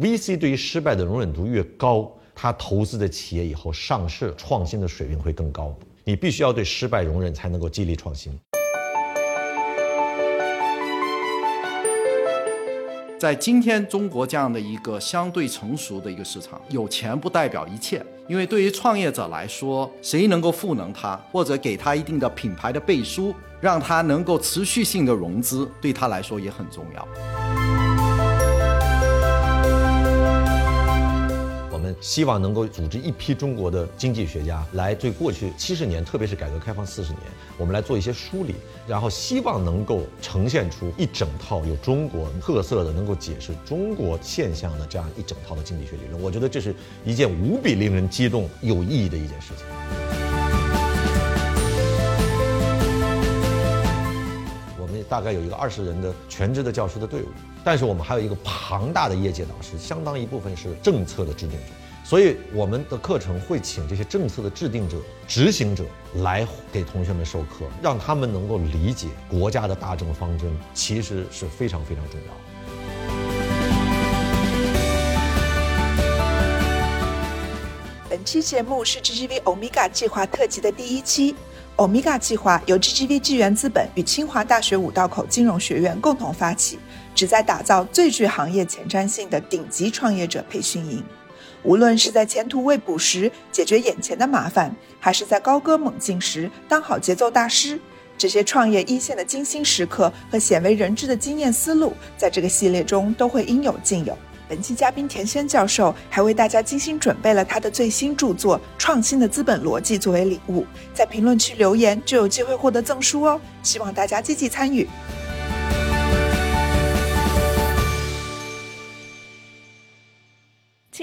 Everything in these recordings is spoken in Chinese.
VC 对于失败的容忍度越高，他投资的企业以后上市创新的水平会更高。你必须要对失败容忍，才能够激励创新。在今天中国这样的一个相对成熟的一个市场，有钱不代表一切。因为对于创业者来说，谁能够赋能他，或者给他一定的品牌的背书，让他能够持续性的融资，对他来说也很重要。希望能够组织一批中国的经济学家来对过去七十年，特别是改革开放四十年，我们来做一些梳理，然后希望能够呈现出一整套有中国特色的、能够解释中国现象的这样一整套的经济学理论。我觉得这是一件无比令人激动、有意义的一件事情。我们大概有一个二十人的全职的教师的队伍，但是我们还有一个庞大的业界导师，相当一部分是政策的制定者。所以我们的课程会请这些政策的制定者、执行者来给同学们授课，让他们能够理解国家的大政方针，其实是非常非常重要的。本期节目是 GGV Omega 计划特辑的第一期。Omega 计划由 GGV 纪元资本与清华大学五道口金融学院共同发起，旨在打造最具行业前瞻性的顶级创业者培训营。无论是在前途未卜时解决眼前的麻烦，还是在高歌猛进时当好节奏大师，这些创业一线的精心时刻和鲜为人知的经验思路，在这个系列中都会应有尽有。本期嘉宾田轩教授还为大家精心准备了他的最新著作《创新的资本逻辑》作为礼物，在评论区留言就有机会获得赠书哦！希望大家积极参与。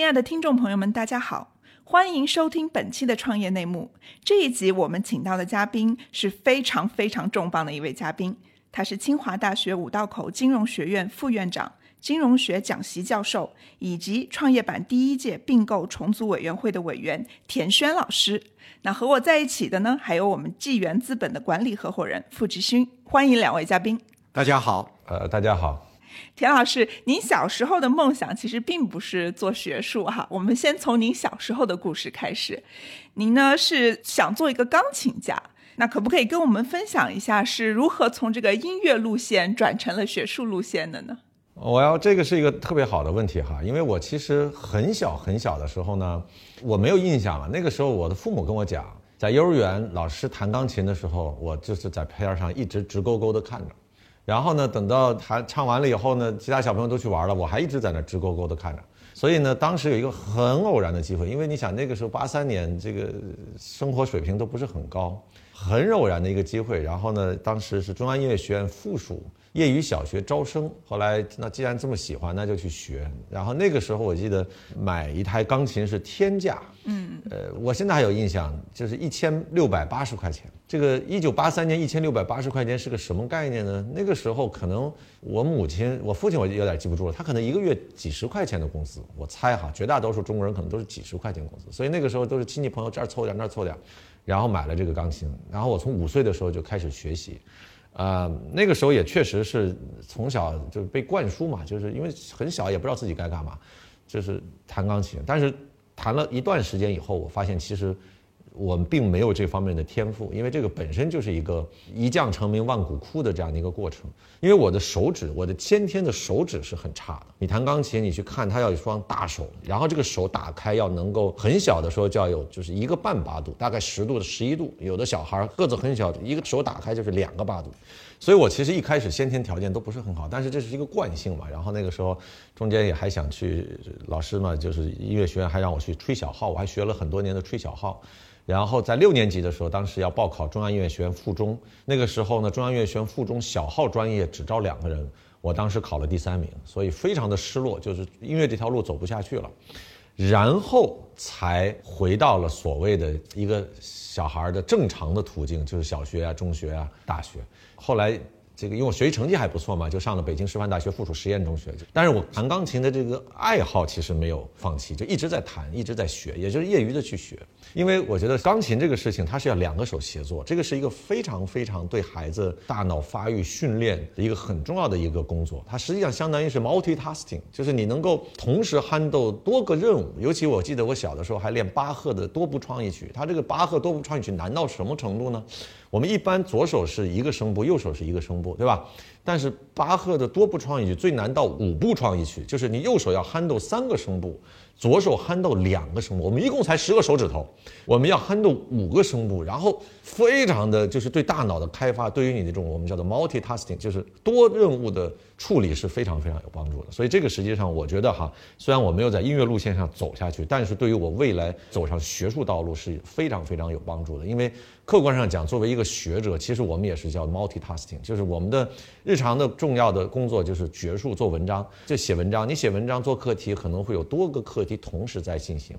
亲爱的听众朋友们，大家好，欢迎收听本期的创业内幕。这一集我们请到的嘉宾是非常非常重磅的一位嘉宾，他是清华大学五道口金融学院副院长、金融学讲席教授，以及创业板第一届并购重组委员会的委员田轩老师。那和我在一起的呢，还有我们纪元资本的管理合伙人付志勋。欢迎两位嘉宾。大家好，呃，大家好。田老师，您小时候的梦想其实并不是做学术哈。我们先从您小时候的故事开始。您呢是想做一个钢琴家，那可不可以跟我们分享一下是如何从这个音乐路线转成了学术路线的呢？我要这个是一个特别好的问题哈，因为我其实很小很小的时候呢，我没有印象了。那个时候我的父母跟我讲，在幼儿园老师弹钢琴的时候，我就是在边上一直直勾勾的看着。然后呢，等到他唱完了以后呢，其他小朋友都去玩了，我还一直在那直勾勾的看着。所以呢，当时有一个很偶然的机会，因为你想那个时候八三年，这个生活水平都不是很高，很偶然的一个机会。然后呢，当时是中央音乐学院附属。业余小学招生，后来那既然这么喜欢，那就去学。然后那个时候我记得买一台钢琴是天价，嗯，呃，我现在还有印象，就是一千六百八十块钱。这个一九八三年一千六百八十块钱是个什么概念呢？那个时候可能我母亲、我父亲我有点记不住了，他可能一个月几十块钱的工资，我猜哈，绝大多数中国人可能都是几十块钱工资。所以那个时候都是亲戚朋友这儿凑点那儿凑点，然后买了这个钢琴。然后我从五岁的时候就开始学习。啊，那个时候也确实是从小就被灌输嘛，就是因为很小也不知道自己该干嘛，就是弹钢琴。但是弹了一段时间以后，我发现其实。我们并没有这方面的天赋，因为这个本身就是一个一将成名万骨枯的这样的一个过程。因为我的手指，我的先天的手指是很差的。你弹钢琴，你去看，它要有双大手，然后这个手打开要能够很小的时候就要有，就是一个半八度，大概十度的十一度。有的小孩个子很小，一个手打开就是两个八度。所以我其实一开始先天条件都不是很好，但是这是一个惯性嘛。然后那个时候中间也还想去，老师嘛就是音乐学院还让我去吹小号，我还学了很多年的吹小号。然后在六年级的时候，当时要报考中央音乐学院附中，那个时候呢，中央音乐学院附中小号专业只招两个人，我当时考了第三名，所以非常的失落，就是音乐这条路走不下去了，然后才回到了所谓的一个小孩的正常的途径，就是小学啊、中学啊、大学。后来这个因为我学习成绩还不错嘛，就上了北京师范大学附属实验中学。但是我弹钢琴的这个爱好其实没有放弃，就一直在弹，一直在学，也就是业余的去学。因为我觉得钢琴这个事情，它是要两个手协作，这个是一个非常非常对孩子大脑发育训练的一个很重要的一个工作。它实际上相当于是 multitasking，就是你能够同时 handle 多个任务。尤其我记得我小的时候还练巴赫的多部创意曲，它这个巴赫多部创意曲难到什么程度呢？我们一般左手是一个声部，右手是一个声部，对吧？但是巴赫的多部创意曲最难到五部创意曲，就是你右手要 handle 三个声部。左手 handle 两个声部，我们一共才十个手指头，我们要 handle 五个声部，然后非常的就是对大脑的开发，对于你这种我们叫做 multitasking，就是多任务的处理是非常非常有帮助的。所以这个实际上我觉得哈，虽然我没有在音乐路线上走下去，但是对于我未来走上学术道路是非常非常有帮助的。因为客观上讲，作为一个学者，其实我们也是叫 multitasking，就是我们的日常的重要的工作就是学术做文章，就写文章。你写文章做课题可能会有多个课题。同时在进行，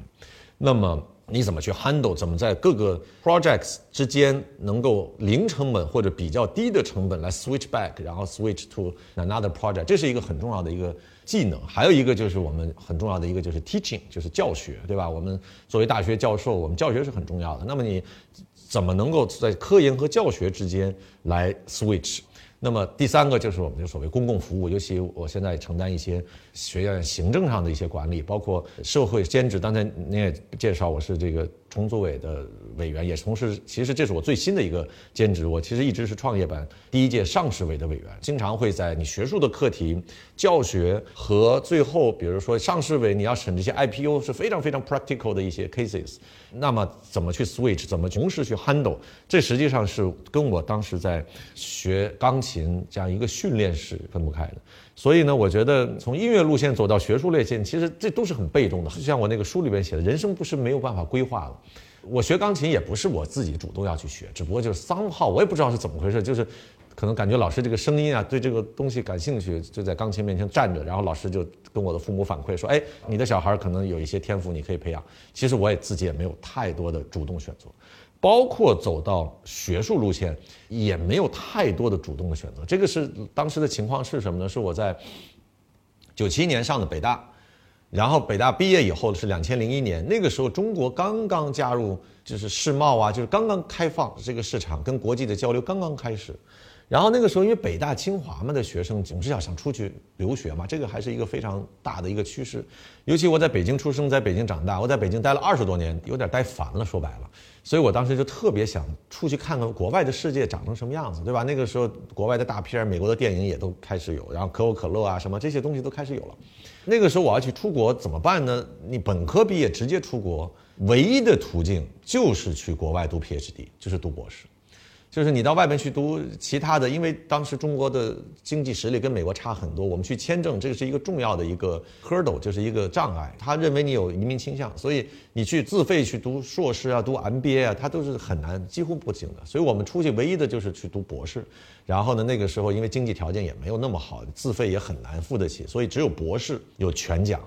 那么你怎么去 handle？怎么在各个 projects 之间能够零成本或者比较低的成本来 switch back，然后 switch to another project？这是一个很重要的一个技能。还有一个就是我们很重要的一个就是 teaching，就是教学，对吧？我们作为大学教授，我们教学是很重要的。那么你怎么能够在科研和教学之间来 switch？那么第三个就是我们的所谓公共服务，尤其我现在承担一些学院行政上的一些管理，包括社会兼职。刚才您也介绍，我是这个。重组委的委员也同时，其实这是我最新的一个兼职。我其实一直是创业板第一届上市委的委员，经常会在你学术的课题、教学和最后，比如说上市委你要审这些 IPO 是非常非常 practical 的一些 cases。那么怎么去 switch，怎么同时去 handle，这实际上是跟我当时在学钢琴这样一个训练是分不开的。所以呢，我觉得从音乐路线走到学术路线，其实这都是很被动的。就像我那个书里边写的，人生不是没有办法规划了。我学钢琴也不是我自己主动要去学，只不过就是三号，我也不知道是怎么回事，就是可能感觉老师这个声音啊，对这个东西感兴趣，就在钢琴面前站着，然后老师就跟我的父母反馈说：“哎，你的小孩可能有一些天赋，你可以培养。”其实我也自己也没有太多的主动选择。包括走到学术路线，也没有太多的主动的选择。这个是当时的情况是什么呢？是我在九七年上的北大，然后北大毕业以后是两千零一年，那个时候中国刚刚加入，就是世贸啊，就是刚刚开放这个市场，跟国际的交流刚刚开始。然后那个时候，因为北大、清华嘛的学生总是要想出去留学嘛，这个还是一个非常大的一个趋势。尤其我在北京出生，在北京长大，我在北京待了二十多年，有点待烦了，说白了。所以我当时就特别想出去看看国外的世界长成什么样子，对吧？那个时候国外的大片、美国的电影也都开始有，然后可口可乐啊什么这些东西都开始有了。那个时候我要去出国怎么办呢？你本科毕业直接出国，唯一的途径就是去国外读 PhD，就是读博士。就是你到外面去读其他的，因为当时中国的经济实力跟美国差很多，我们去签证这个是一个重要的一个 hurdle，就是一个障碍。他认为你有移民倾向，所以你去自费去读硕士啊、读 MBA 啊，他都是很难，几乎不行的。所以我们出去唯一的就是去读博士。然后呢，那个时候因为经济条件也没有那么好，自费也很难付得起，所以只有博士有全奖。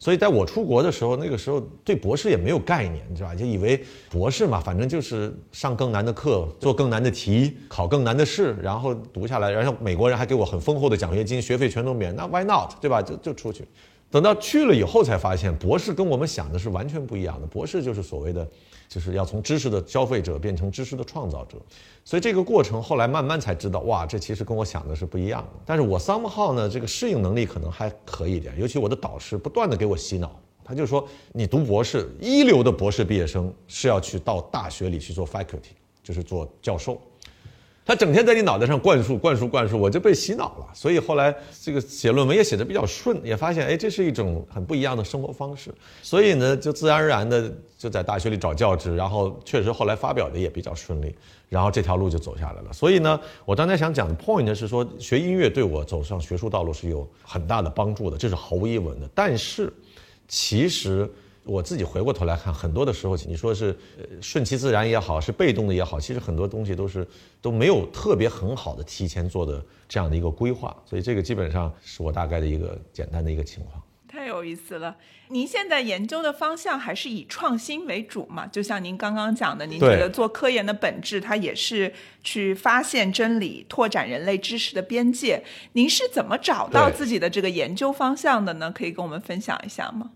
所以在我出国的时候，那个时候对博士也没有概念，你知道吧？就以为博士嘛，反正就是上更难的课，做更难的题，考更难的试，然后读下来，然后美国人还给我很丰厚的奖学金，学费全都免，那 Why not？对吧？就就出去。等到去了以后才发现，博士跟我们想的是完全不一样的。博士就是所谓的。就是要从知识的消费者变成知识的创造者，所以这个过程后来慢慢才知道，哇，这其实跟我想的是不一样的。但是我 somehow 呢，这个适应能力可能还可以一点，尤其我的导师不断的给我洗脑，他就说，你读博士，一流的博士毕业生是要去到大学里去做 faculty，就是做教授。他整天在你脑袋上灌输、灌输、灌输，我就被洗脑了。所以后来这个写论文也写得比较顺，也发现哎，这是一种很不一样的生活方式。所以呢，就自然而然的就在大学里找教职，然后确实后来发表的也比较顺利，然后这条路就走下来了。所以呢，我刚才想讲的 point 呢是说，学音乐对我走上学术道路是有很大的帮助的，这是毫无疑问的。但是，其实。我自己回过头来看，很多的时候，你说是顺其自然也好，是被动的也好，其实很多东西都是都没有特别很好的提前做的这样的一个规划，所以这个基本上是我大概的一个简单的一个情况。太有意思了。您现在研究的方向还是以创新为主嘛？就像您刚刚讲的，您觉得做科研的本质，它也是去发现真理、拓展人类知识的边界。您是怎么找到自己的这个研究方向的呢？可以跟我们分享一下吗？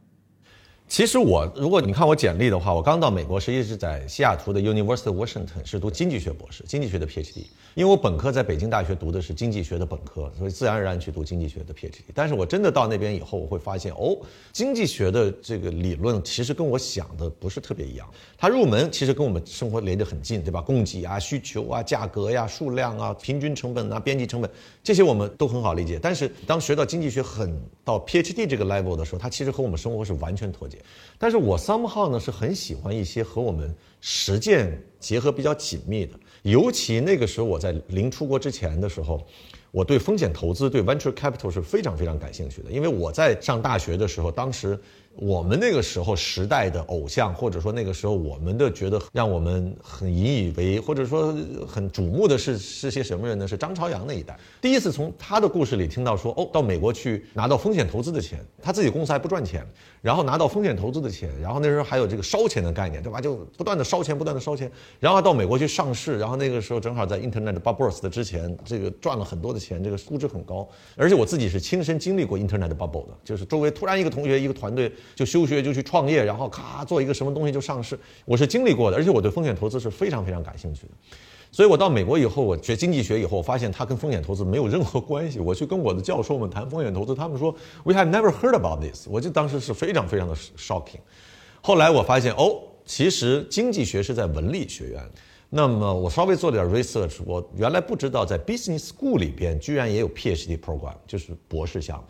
其实我，如果你看我简历的话，我刚到美国实际是在西雅图的 University of Washington 是读经济学博士，经济学的 PhD。因为我本科在北京大学读的是经济学的本科，所以自然而然去读经济学的 PhD。但是我真的到那边以后，我会发现，哦，经济学的这个理论其实跟我想的不是特别一样。它入门其实跟我们生活连得很近，对吧？供给啊、需求啊、价格呀、数量啊、平均成本啊、边际成本这些我们都很好理解。但是当学到经济学很到 PhD 这个 level 的时候，它其实和我们生活是完全脱节。但是我 somehow 呢是很喜欢一些和我们实践结合比较紧密的，尤其那个时候我在临出国之前的时候，我对风险投资、对 venture capital 是非常非常感兴趣的，因为我在上大学的时候，当时。我们那个时候时代的偶像，或者说那个时候我们的觉得让我们很引以为，或者说很瞩目的是是些什么人呢？是张朝阳那一代。第一次从他的故事里听到说，哦，到美国去拿到风险投资的钱，他自己公司还不赚钱，然后拿到风险投资的钱，然后那时候还有这个烧钱的概念，对吧？就不断的烧钱，不断的烧钱，然后到美国去上市，然后那个时候正好在 Internet bubble 的之前，这个赚了很多的钱，这个估值很高。而且我自己是亲身经历过 Internet bubble 的，就是周围突然一个同学一个团队。就休学就去创业，然后咔做一个什么东西就上市，我是经历过的，而且我对风险投资是非常非常感兴趣的。所以我到美国以后，我学经济学以后，我发现它跟风险投资没有任何关系。我去跟我的教授们谈风险投资，他们说 We have never heard about this。我就当时是非常非常的 shocking。后来我发现哦，其实经济学是在文理学院。那么我稍微做点 research，我原来不知道在 business school 里边居然也有 PhD program，就是博士项目。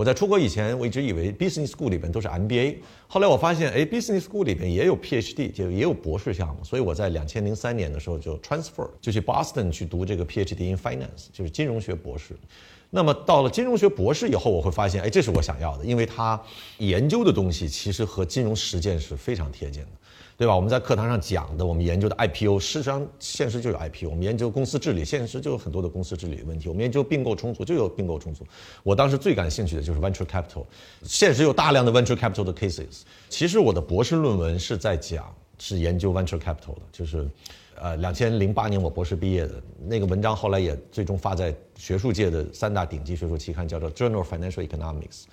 我在出国以前，我一直以为 business school 里边都是 MBA，后来我发现，哎，business school 里边也有 PhD，就也有博士项目。所以我在两千零三年的时候就 transfer，就去 Boston 去读这个 PhD in finance，就是金融学博士。那么到了金融学博士以后，我会发现，哎，这是我想要的，因为他研究的东西其实和金融实践是非常贴近的。对吧？我们在课堂上讲的，我们研究的 IPO，事实上现实就有 IPO。我们研究公司治理，现实就有很多的公司治理问题。我们研究并购重组，就有并购重组。我当时最感兴趣的就是 venture capital，现实有大量的 venture capital 的 cases。其实我的博士论文是在讲，是研究 venture capital 的，就是，呃，两千零八年我博士毕业的那个文章，后来也最终发在学术界的三大顶级学术期刊，叫做 Journal of Financial Economics。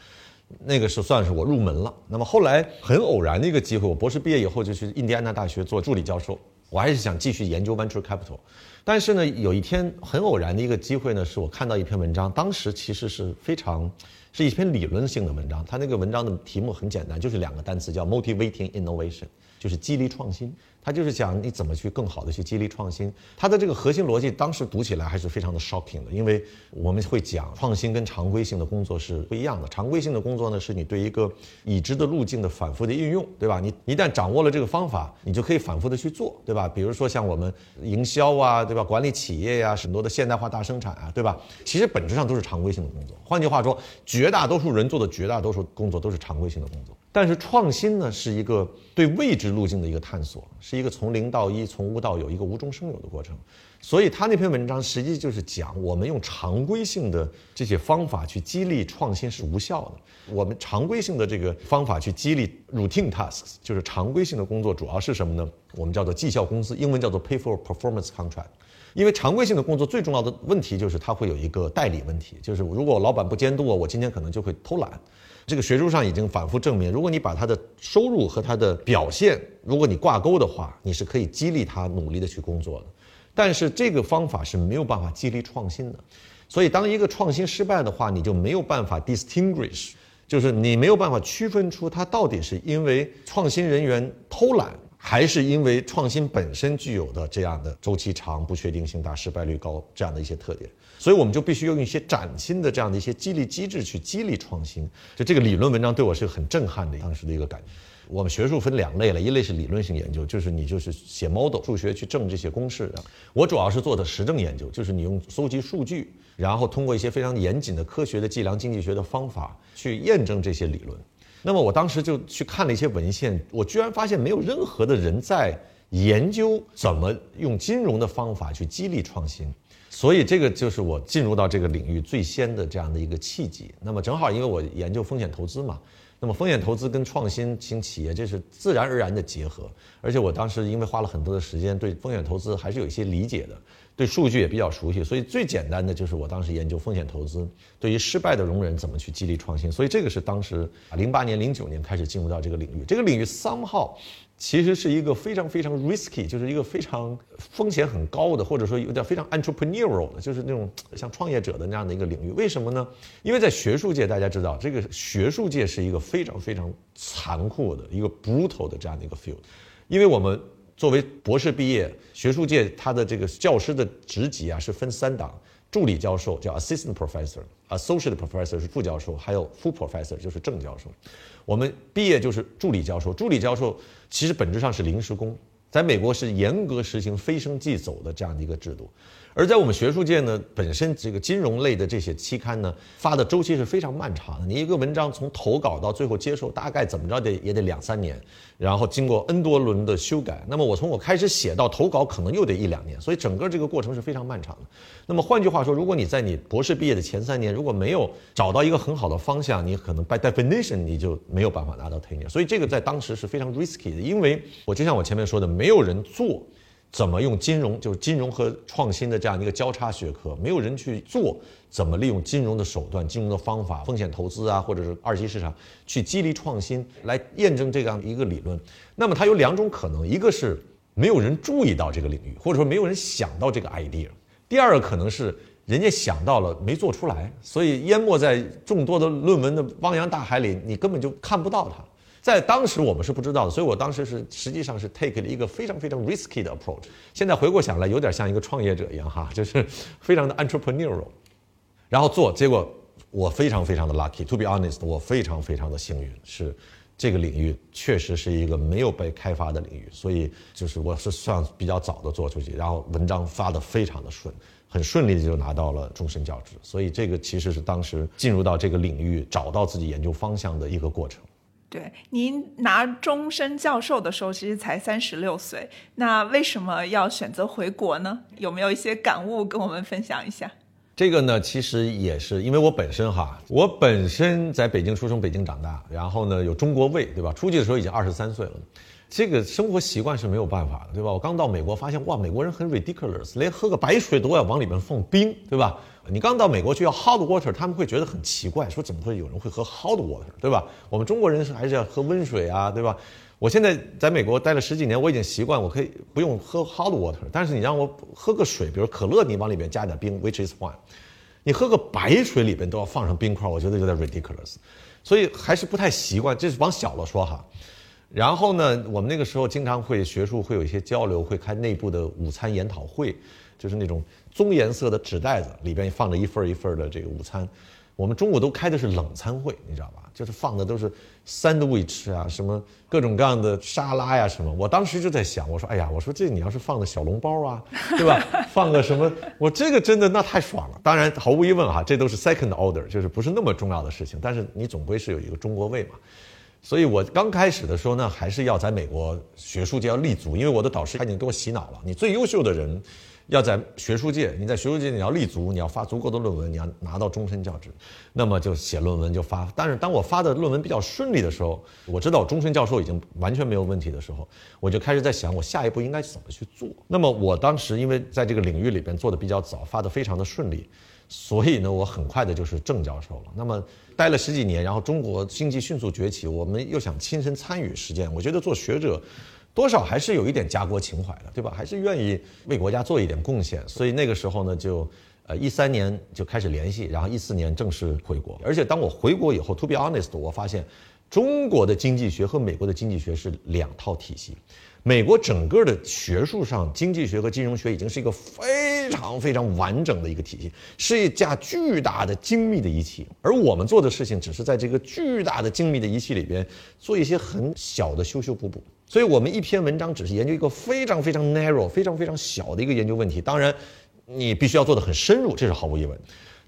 那个是算是我入门了。那么后来很偶然的一个机会，我博士毕业以后就去印第安纳大学做助理教授。我还是想继续研究 venture capital，但是呢，有一天很偶然的一个机会呢，是我看到一篇文章，当时其实是非常是一篇理论性的文章。它那个文章的题目很简单，就是两个单词，叫 motivating innovation，就是激励创新。他就是讲你怎么去更好的去激励创新，他的这个核心逻辑当时读起来还是非常的 shocking 的，因为我们会讲创新跟常规性的工作是不一样的。常规性的工作呢，是你对一个已知的路径的反复的运用，对吧？你一旦掌握了这个方法，你就可以反复的去做，对吧？比如说像我们营销啊，对吧？管理企业呀，很多的现代化大生产啊，对吧？其实本质上都是常规性的工作。换句话说，绝大多数人做的绝大多数工作都是常规性的工作。但是创新呢，是一个对未知路径的一个探索，是一个从零到一、从无到有一个无中生有的过程。所以他那篇文章实际就是讲，我们用常规性的这些方法去激励创新是无效的。我们常规性的这个方法去激励 routine tasks，就是常规性的工作，主要是什么呢？我们叫做绩效公司，英文叫做 pay for performance contract。因为常规性的工作最重要的问题就是它会有一个代理问题，就是如果老板不监督我，我今天可能就会偷懒。这个学术上已经反复证明，如果你把他的收入和他的表现，如果你挂钩的话，你是可以激励他努力的去工作的。但是这个方法是没有办法激励创新的。所以当一个创新失败的话，你就没有办法 distinguish，就是你没有办法区分出他到底是因为创新人员偷懒，还是因为创新本身具有的这样的周期长、不确定性大、失败率高这样的一些特点。所以我们就必须用一些崭新的这样的一些激励机制去激励创新。就这个理论文章对我是很震撼的，当时的一个感觉。我们学术分两类了，一类是理论性研究，就是你就是写 model 数学去证这些公式的。我主要是做的实证研究，就是你用搜集数据，然后通过一些非常严谨的科学的计量经济学的方法去验证这些理论。那么我当时就去看了一些文献，我居然发现没有任何的人在研究怎么用金融的方法去激励创新。所以这个就是我进入到这个领域最先的这样的一个契机。那么正好因为我研究风险投资嘛，那么风险投资跟创新型企业这是自然而然的结合。而且我当时因为花了很多的时间，对风险投资还是有一些理解的，对数据也比较熟悉，所以最简单的就是我当时研究风险投资对于失败的容忍怎么去激励创新。所以这个是当时零八年、零九年开始进入到这个领域。这个领域 somehow。其实是一个非常非常 risky，就是一个非常风险很高的，或者说有点非常 entrepreneurial 的，就是那种像创业者的那样的一个领域。为什么呢？因为在学术界，大家知道，这个学术界是一个非常非常残酷的一个 brutal 的这样的一个 field。因为我们作为博士毕业，学术界他的这个教师的职级啊是分三档。助理教授叫 assistant professor，associate professor 是副教授，还有 full professor 就是正教授。我们毕业就是助理教授，助理教授其实本质上是临时工，在美国是严格实行非升即走的这样的一个制度。而在我们学术界呢，本身这个金融类的这些期刊呢，发的周期是非常漫长的。你一个文章从投稿到最后接受，大概怎么着得也得两三年，然后经过 N 多轮的修改。那么我从我开始写到投稿，可能又得一两年，所以整个这个过程是非常漫长的。那么换句话说，如果你在你博士毕业的前三年如果没有找到一个很好的方向，你可能 by definition 你就没有办法拿到 tenure。所以这个在当时是非常 risky 的，因为我就像我前面说的，没有人做。怎么用金融，就是金融和创新的这样一个交叉学科，没有人去做怎么利用金融的手段、金融的方法、风险投资啊，或者是二级市场去激励创新，来验证这样一个理论。那么它有两种可能，一个是没有人注意到这个领域，或者说没有人想到这个 idea；第二个可能是人家想到了没做出来，所以淹没在众多的论文的汪洋大海里，你根本就看不到它。在当时我们是不知道的，所以我当时是实际上是 take 了一个非常非常 risky 的 approach。现在回过想来，有点像一个创业者一样哈，就是非常的 entrepreneurial，然后做，结果我非常非常的 lucky。To be honest，我非常非常的幸运，是这个领域确实是一个没有被开发的领域，所以就是我是算比较早的做出去，然后文章发的非常的顺，很顺利的就拿到了终身教职。所以这个其实是当时进入到这个领域，找到自己研究方向的一个过程。对，您拿终身教授的时候，其实才三十六岁。那为什么要选择回国呢？有没有一些感悟跟我们分享一下？这个呢，其实也是因为我本身哈，我本身在北京出生，北京长大，然后呢有中国胃，对吧？出去的时候已经二十三岁了，这个生活习惯是没有办法的，对吧？我刚到美国，发现哇，美国人很 ridiculous，连喝个白水都要往里面放冰，对吧？你刚到美国去要 hot water，他们会觉得很奇怪，说怎么会有人会喝 hot water，对吧？我们中国人是还是要喝温水啊，对吧？我现在在美国待了十几年，我已经习惯，我可以不用喝 hot water，但是你让我喝个水，比如可乐，你往里面加点冰，which is fine。你喝个白水里边都要放上冰块，我觉得有点 ridiculous，所以还是不太习惯。这是往小了说哈。然后呢，我们那个时候经常会学术会有一些交流，会开内部的午餐研讨会，就是那种。棕颜色的纸袋子里边放着一份一份的这个午餐，我们中午都开的是冷餐会，你知道吧？就是放的都是 sandwich 啊，什么各种各样的沙拉呀，什么。我当时就在想，我说，哎呀，我说这你要是放的小笼包啊，对吧？放个什么，我这个真的那太爽了。当然，毫无疑问哈，这都是 second order，就是不是那么重要的事情。但是你总归是有一个中国味嘛。所以我刚开始的时候呢，还是要在美国学术界要立足，因为我的导师他已经给我洗脑了，你最优秀的人。要在学术界，你在学术界你要立足，你要发足够的论文，你要拿到终身教职，那么就写论文就发。但是当我发的论文比较顺利的时候，我知道终身教授已经完全没有问题的时候，我就开始在想我下一步应该怎么去做。那么我当时因为在这个领域里边做的比较早，发的非常的顺利，所以呢我很快的就是正教授了。那么待了十几年，然后中国经济迅速崛起，我们又想亲身参与实践，我觉得做学者。多少还是有一点家国情怀的，对吧？还是愿意为国家做一点贡献。所以那个时候呢，就呃一三年就开始联系，然后一四年正式回国。而且当我回国以后，to be honest，我发现中国的经济学和美国的经济学是两套体系。美国整个的学术上，经济学和金融学已经是一个非常非常完整的一个体系，是一架巨大的精密的仪器。而我们做的事情，只是在这个巨大的精密的仪器里边做一些很小的修修补补。所以我们一篇文章只是研究一个非常非常 narrow、非常非常小的一个研究问题。当然，你必须要做得很深入，这是毫无疑问。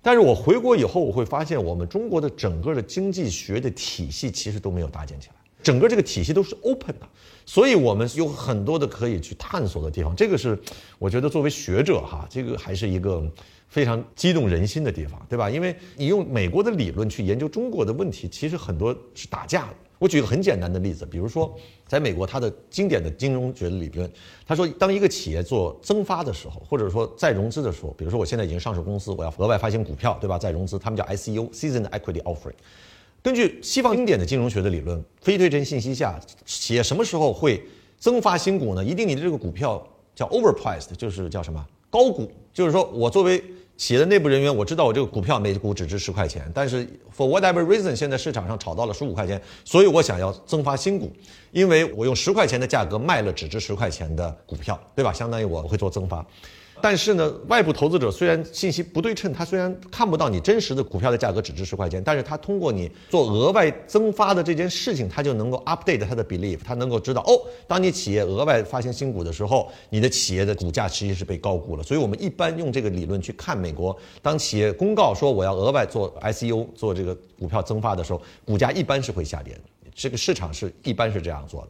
但是我回国以后，我会发现我们中国的整个的经济学的体系其实都没有搭建起来。整个这个体系都是 open 的，所以我们有很多的可以去探索的地方。这个是我觉得作为学者哈，这个还是一个非常激动人心的地方，对吧？因为你用美国的理论去研究中国的问题，其实很多是打架的。我举个很简单的例子，比如说，在美国，它的经典的金融学理论，他说，当一个企业做增发的时候，或者说再融资的时候，比如说我现在已经上市公司，我要额外发行股票，对吧？再融资，他们叫 ICO（Seasoned Equity Offering）。根据西方经典的金融学的理论，非对称信息下，企业什么时候会增发新股呢？一定你的这个股票叫 overpriced，就是叫什么高股，就是说我作为企业的内部人员，我知道我这个股票每股只值十块钱，但是 for whatever reason，现在市场上炒到了十五块钱，所以我想要增发新股，因为我用十块钱的价格卖了只值十块钱的股票，对吧？相当于我会做增发。但是呢，外部投资者虽然信息不对称，他虽然看不到你真实的股票的价格只值十块钱，但是他通过你做额外增发的这件事情，他就能够 update 他的 belief，他能够知道哦，当你企业额外发行新股的时候，你的企业的股价其实是被高估了。所以我们一般用这个理论去看美国，当企业公告说我要额外做 ICO 做这个股票增发的时候，股价一般是会下跌的。这个市场是一般是这样做的。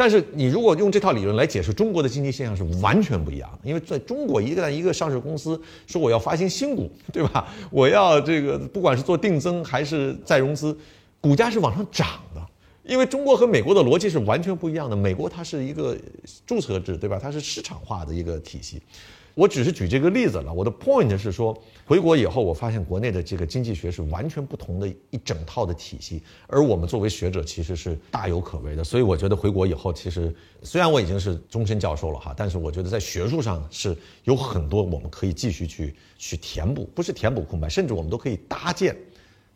但是你如果用这套理论来解释中国的经济现象是完全不一样的，因为在中国一旦一个上市公司说我要发行新股，对吧？我要这个不管是做定增还是再融资，股价是往上涨的。因为中国和美国的逻辑是完全不一样的，美国它是一个注册制，对吧？它是市场化的一个体系。我只是举这个例子了。我的 point 是说，回国以后，我发现国内的这个经济学是完全不同的一整套的体系，而我们作为学者其实是大有可为的。所以我觉得回国以后，其实虽然我已经是终身教授了哈，但是我觉得在学术上是有很多我们可以继续去去填补，不是填补空白，甚至我们都可以搭建。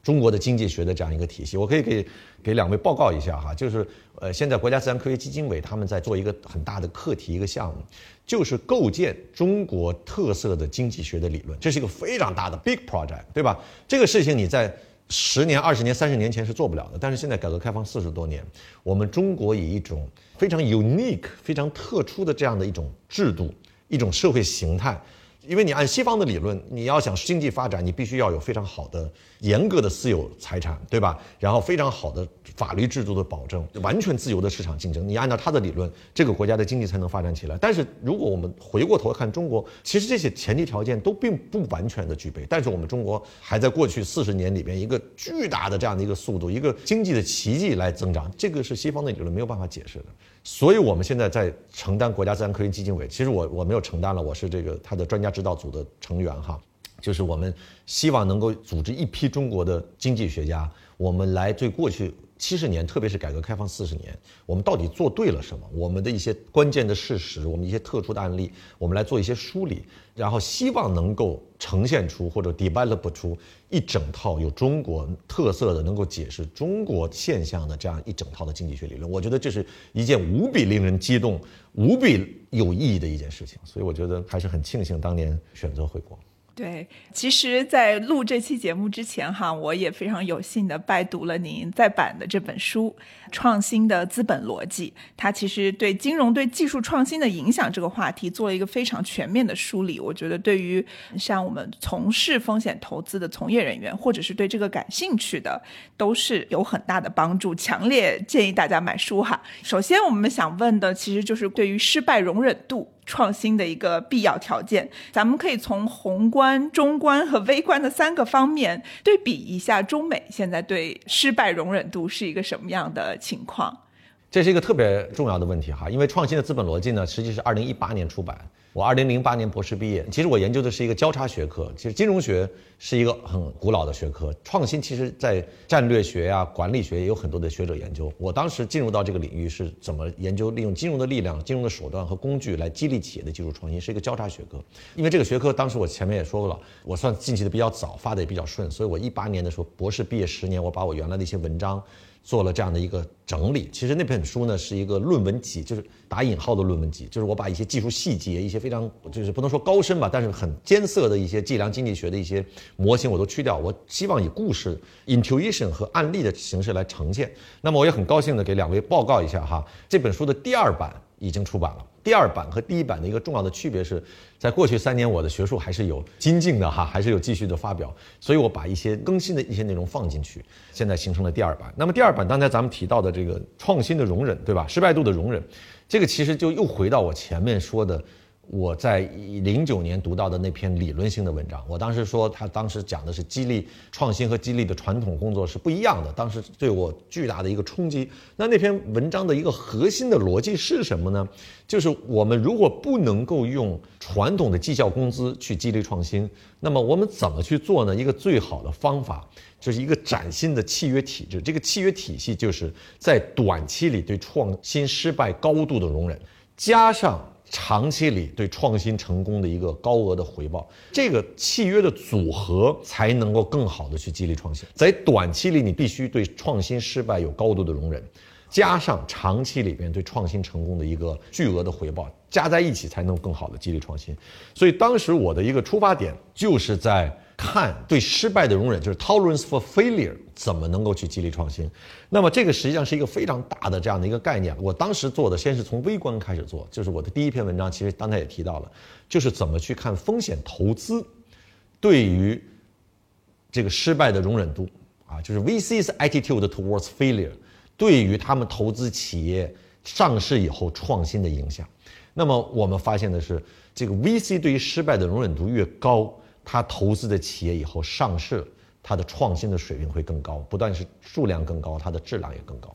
中国的经济学的这样一个体系，我可以给给两位报告一下哈，就是呃，现在国家自然科学基金委他们在做一个很大的课题，一个项目，就是构建中国特色的经济学的理论，这是一个非常大的 big project，对吧？这个事情你在十年、二十年、三十年前是做不了的，但是现在改革开放四十多年，我们中国以一种非常 unique、非常特殊的这样的一种制度、一种社会形态。因为你按西方的理论，你要想经济发展，你必须要有非常好的、严格的私有财产，对吧？然后非常好的法律制度的保证，完全自由的市场竞争。你按照他的理论，这个国家的经济才能发展起来。但是如果我们回过头看中国，其实这些前提条件都并不完全的具备。但是我们中国还在过去四十年里边一个巨大的这样的一个速度，一个经济的奇迹来增长，这个是西方的理论没有办法解释的。所以，我们现在在承担国家自然科学基金委。其实我我没有承担了，我是这个他的专家指导组的成员哈。就是我们希望能够组织一批中国的经济学家，我们来对过去。七十年，特别是改革开放四十年，我们到底做对了什么？我们的一些关键的事实，我们一些特殊的案例，我们来做一些梳理，然后希望能够呈现出或者 develop 出一整套有中国特色的、能够解释中国现象的这样一整套的经济学理论。我觉得这是一件无比令人激动、无比有意义的一件事情。所以我觉得还是很庆幸当年选择回国。对，其实，在录这期节目之前，哈，我也非常有幸的拜读了您再版的这本书《创新的资本逻辑》，它其实对金融对技术创新的影响这个话题做了一个非常全面的梳理。我觉得，对于像我们从事风险投资的从业人员，或者是对这个感兴趣的，都是有很大的帮助。强烈建议大家买书哈。首先，我们想问的其实就是对于失败容忍度。创新的一个必要条件，咱们可以从宏观、中观和微观的三个方面对比一下中美现在对失败容忍度是一个什么样的情况。这是一个特别重要的问题哈，因为创新的资本逻辑呢，实际是二零一八年出版。我二零零八年博士毕业，其实我研究的是一个交叉学科。其实金融学是一个很古老的学科，创新其实在战略学呀、管理学也有很多的学者研究。我当时进入到这个领域是怎么研究利用金融的力量、金融的手段和工具来激励企业的技术创新，是一个交叉学科。因为这个学科当时我前面也说过了，我算进去的比较早，发的也比较顺，所以我一八年的时候博士毕业十年，我把我原来的一些文章。做了这样的一个整理，其实那本书呢是一个论文集，就是打引号的论文集，就是我把一些技术细节、一些非常就是不能说高深吧，但是很艰涩的一些计量经济学的一些模型我都去掉，我希望以故事 intuition 和案例的形式来呈现。那么我也很高兴的给两位报告一下哈，这本书的第二版已经出版了。第二版和第一版的一个重要的区别是，在过去三年我的学术还是有精进的哈，还是有继续的发表，所以我把一些更新的一些内容放进去，现在形成了第二版。那么第二版刚才咱们提到的这个创新的容忍，对吧？失败度的容忍，这个其实就又回到我前面说的。我在零九年读到的那篇理论性的文章，我当时说他当时讲的是激励创新和激励的传统工作是不一样的，当时对我巨大的一个冲击。那那篇文章的一个核心的逻辑是什么呢？就是我们如果不能够用传统的绩效工资去激励创新，那么我们怎么去做呢？一个最好的方法就是一个崭新的契约体制。这个契约体系就是在短期里对创新失败高度的容忍，加上。长期里对创新成功的一个高额的回报，这个契约的组合才能够更好的去激励创新。在短期里，你必须对创新失败有高度的容忍，加上长期里边对创新成功的一个巨额的回报，加在一起才能更好的激励创新。所以当时我的一个出发点就是在。看对失败的容忍，就是 tolerance for failure，怎么能够去激励创新？那么这个实际上是一个非常大的这样的一个概念。我当时做的先是从微观开始做，就是我的第一篇文章，其实刚才也提到了，就是怎么去看风险投资对于这个失败的容忍度啊，就是 VC's attitude towards failure 对于他们投资企业上市以后创新的影响。那么我们发现的是，这个 VC 对于失败的容忍度越高。他投资的企业以后上市，它的创新的水平会更高，不但是数量更高，它的质量也更高，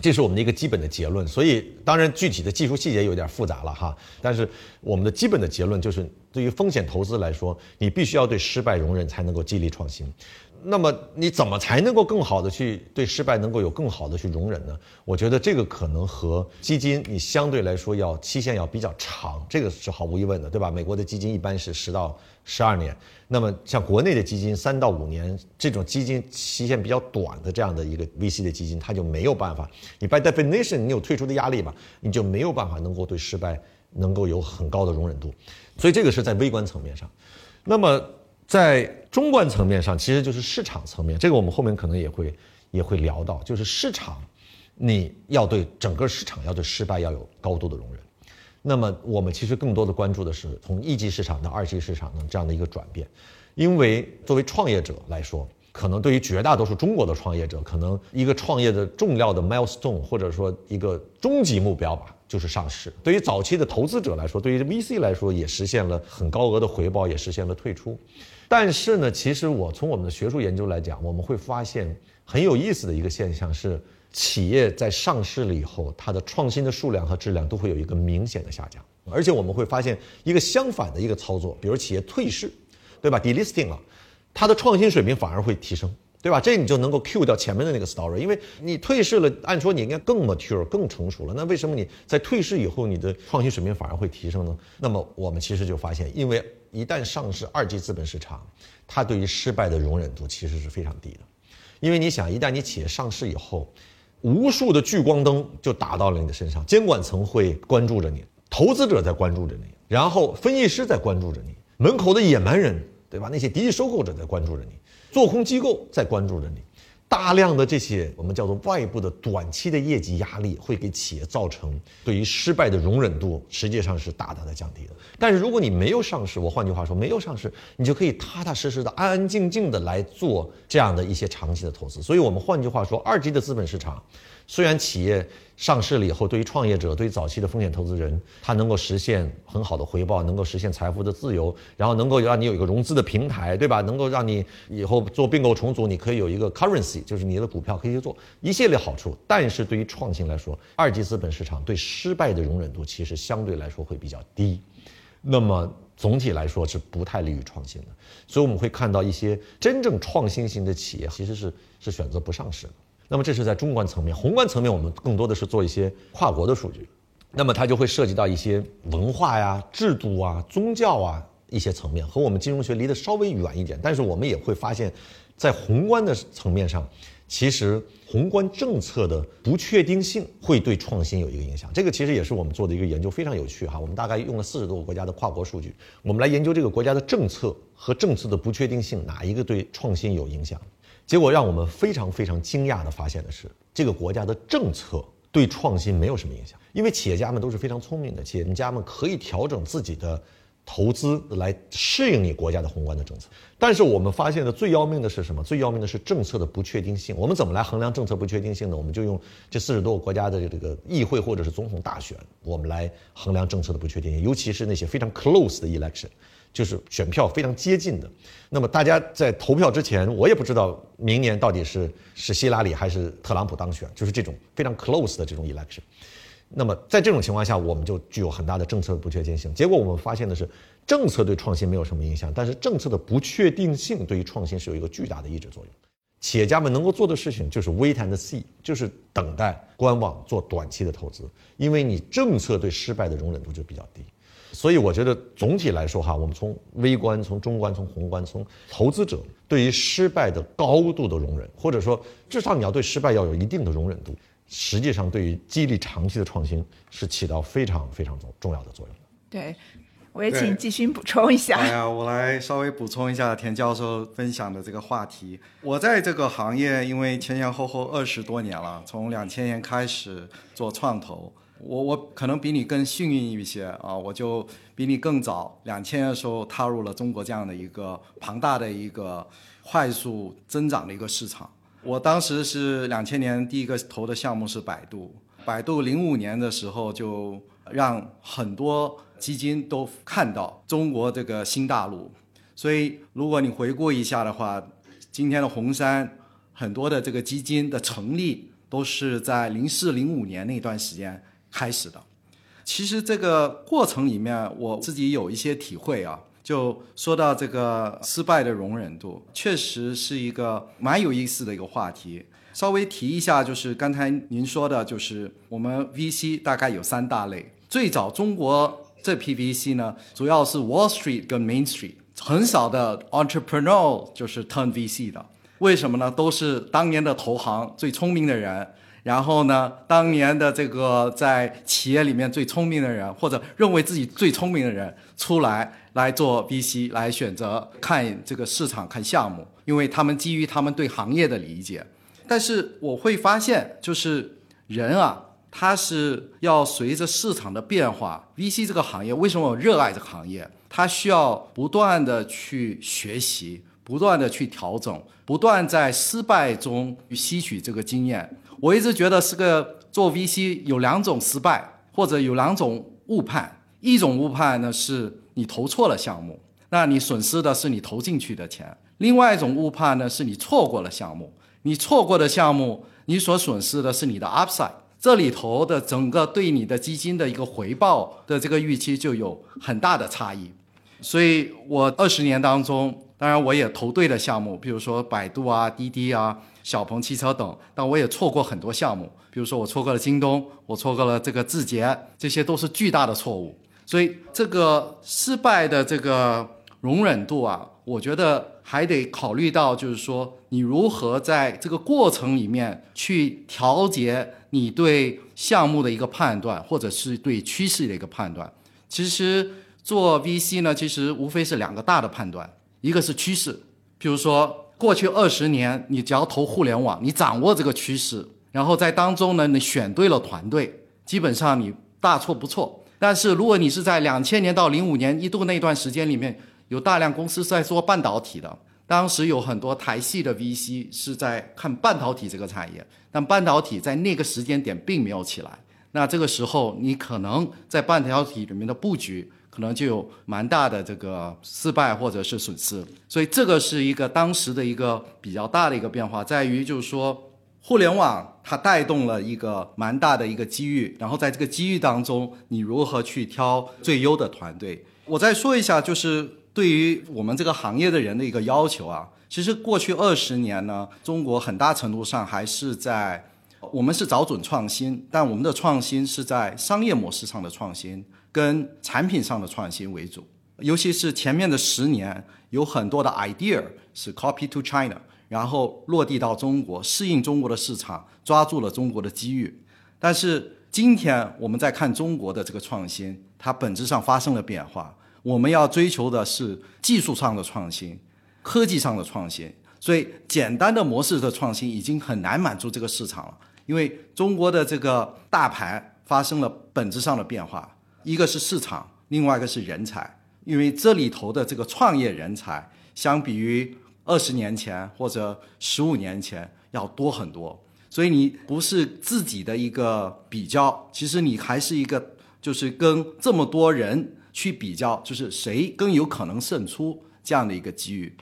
这是我们的一个基本的结论。所以，当然具体的技术细节有点复杂了哈，但是我们的基本的结论就是，对于风险投资来说，你必须要对失败容忍，才能够激励创新。那么你怎么才能够更好的去对失败能够有更好的去容忍呢？我觉得这个可能和基金你相对来说要期限要比较长，这个是毫无疑问的，对吧？美国的基金一般是十到十二年，那么像国内的基金三到五年，这种基金期限比较短的这样的一个 VC 的基金，它就没有办法，你 by definition 你有退出的压力嘛，你就没有办法能够对失败能够有很高的容忍度，所以这个是在微观层面上，那么。在中观层面上，其实就是市场层面，这个我们后面可能也会也会聊到，就是市场，你要对整个市场要对失败要有高度的容忍。那么我们其实更多的关注的是从一级市场到二级市场的这样的一个转变，因为作为创业者来说，可能对于绝大多数中国的创业者，可能一个创业的重要的 milestone 或者说一个终极目标吧。就是上市。对于早期的投资者来说，对于 VC 来说，也实现了很高额的回报，也实现了退出。但是呢，其实我从我们的学术研究来讲，我们会发现很有意思的一个现象是，企业在上市了以后，它的创新的数量和质量都会有一个明显的下降。而且我们会发现一个相反的一个操作，比如企业退市，对吧？delisting 了，它的创新水平反而会提升。对吧？这你就能够 cue 掉前面的那个 story，因为你退市了，按说你应该更 mature、更成熟了。那为什么你在退市以后，你的创新水平反而会提升呢？那么我们其实就发现，因为一旦上市二级资本市场，它对于失败的容忍度其实是非常低的。因为你想，一旦你企业上市以后，无数的聚光灯就打到了你的身上，监管层会关注着你，投资者在关注着你，然后分析师在关注着你，门口的野蛮人，对吧？那些敌意收购者在关注着你。做空机构在关注着你，大量的这些我们叫做外部的短期的业绩压力，会给企业造成对于失败的容忍度，实际上是大大的降低的。但是如果你没有上市，我换句话说，没有上市，你就可以踏踏实实的、安安静静的来做这样的一些长期的投资。所以我们换句话说，二级的资本市场。虽然企业上市了以后，对于创业者、对于早期的风险投资人，他能够实现很好的回报，能够实现财富的自由，然后能够让你有一个融资的平台，对吧？能够让你以后做并购重组，你可以有一个 currency，就是你的股票可以去做一系列好处。但是对于创新来说，二级资本市场对失败的容忍度其实相对来说会比较低，那么总体来说是不太利于创新的。所以我们会看到一些真正创新型的企业其实是是选择不上市。那么这是在中观层面，宏观层面，我们更多的是做一些跨国的数据，那么它就会涉及到一些文化呀、制度啊、宗教啊一些层面，和我们金融学离得稍微远一点。但是我们也会发现，在宏观的层面上，其实宏观政策的不确定性会对创新有一个影响。这个其实也是我们做的一个研究，非常有趣哈。我们大概用了四十多个国家的跨国数据，我们来研究这个国家的政策和政策的不确定性哪一个对创新有影响。结果让我们非常非常惊讶的发现的是，这个国家的政策对创新没有什么影响，因为企业家们都是非常聪明的，企业家们可以调整自己的投资来适应你国家的宏观的政策。但是我们发现的最要命的是什么？最要命的是政策的不确定性。我们怎么来衡量政策不确定性呢？我们就用这四十多个国家的这个议会或者是总统大选，我们来衡量政策的不确定性，尤其是那些非常 close 的 election。就是选票非常接近的，那么大家在投票之前，我也不知道明年到底是是希拉里还是特朗普当选，就是这种非常 close 的这种 election。那么在这种情况下，我们就具有很大的政策的不确定性。结果我们发现的是，政策对创新没有什么影响，但是政策的不确定性对于创新是有一个巨大的抑制作用。企业家们能够做的事情就是 wait and see，就是等待、观望、做短期的投资，因为你政策对失败的容忍度就比较低。所以我觉得总体来说哈，我们从微观、从中观、从宏观、从投资者对于失败的高度的容忍，或者说至少你要对失败要有一定的容忍度，实际上对于激励长期的创新是起到非常非常重重要的作用的。对，我也请继续补充一下。哎呀，我来稍微补充一下田教授分享的这个话题。我在这个行业，因为前前后后二十多年了，从两千年开始做创投。我我可能比你更幸运一些啊，我就比你更早，两千年的时候踏入了中国这样的一个庞大的一个快速增长的一个市场。我当时是两千年第一个投的项目是百度，百度零五年的时候就让很多基金都看到中国这个新大陆。所以如果你回顾一下的话，今天的红杉很多的这个基金的成立都是在零四零五年那段时间。开始的，其实这个过程里面，我自己有一些体会啊。就说到这个失败的容忍度，确实是一个蛮有意思的一个话题。稍微提一下，就是刚才您说的，就是我们 VC 大概有三大类。最早中国这批 VC 呢，主要是 Wall Street 跟 Main Street，很少的 Entrepreneur 就是 Turn VC 的。为什么呢？都是当年的投行最聪明的人。然后呢，当年的这个在企业里面最聪明的人，或者认为自己最聪明的人出来来做 VC，来选择看这个市场、看项目，因为他们基于他们对行业的理解。但是我会发现，就是人啊，他是要随着市场的变化，VC 这个行业为什么我热爱这个行业？它需要不断的去学习，不断的去调整，不断在失败中吸取这个经验。我一直觉得是个做 VC 有两种失败，或者有两种误判。一种误判呢，是你投错了项目，那你损失的是你投进去的钱；另外一种误判呢，是你错过了项目，你错过的项目，你所损失的是你的 upside。这里头的整个对你的基金的一个回报的这个预期就有很大的差异。所以我二十年当中，当然我也投对了项目，比如说百度啊、滴滴啊。小鹏汽车等，但我也错过很多项目，比如说我错过了京东，我错过了这个字节，这些都是巨大的错误。所以这个失败的这个容忍度啊，我觉得还得考虑到，就是说你如何在这个过程里面去调节你对项目的一个判断，或者是对趋势的一个判断。其实做 VC 呢，其实无非是两个大的判断，一个是趋势，比如说。过去二十年，你只要投互联网，你掌握这个趋势，然后在当中呢，你选对了团队，基本上你大错不错。但是如果你是在两千年到零五年一度那段时间里面，有大量公司是在做半导体的，当时有很多台系的 VC 是在看半导体这个产业，但半导体在那个时间点并没有起来。那这个时候，你可能在半导体里面的布局。可能就有蛮大的这个失败或者是损失，所以这个是一个当时的一个比较大的一个变化，在于就是说，互联网它带动了一个蛮大的一个机遇，然后在这个机遇当中，你如何去挑最优的团队？我再说一下，就是对于我们这个行业的人的一个要求啊，其实过去二十年呢，中国很大程度上还是在我们是找准创新，但我们的创新是在商业模式上的创新。跟产品上的创新为主，尤其是前面的十年，有很多的 idea 是 copy to China，然后落地到中国，适应中国的市场，抓住了中国的机遇。但是今天我们在看中国的这个创新，它本质上发生了变化。我们要追求的是技术上的创新，科技上的创新。所以简单的模式的创新已经很难满足这个市场了。因为中国的这个大盘发生了本质上的变化，一个是市场，另外一个是人才，因为这里头的这个创业人才，相比于二十年前或者十五年前要多很多，所以你不是自己的一个比较，其实你还是一个就是跟这么多人去比较，就是谁更有可能胜出这样的一个机遇。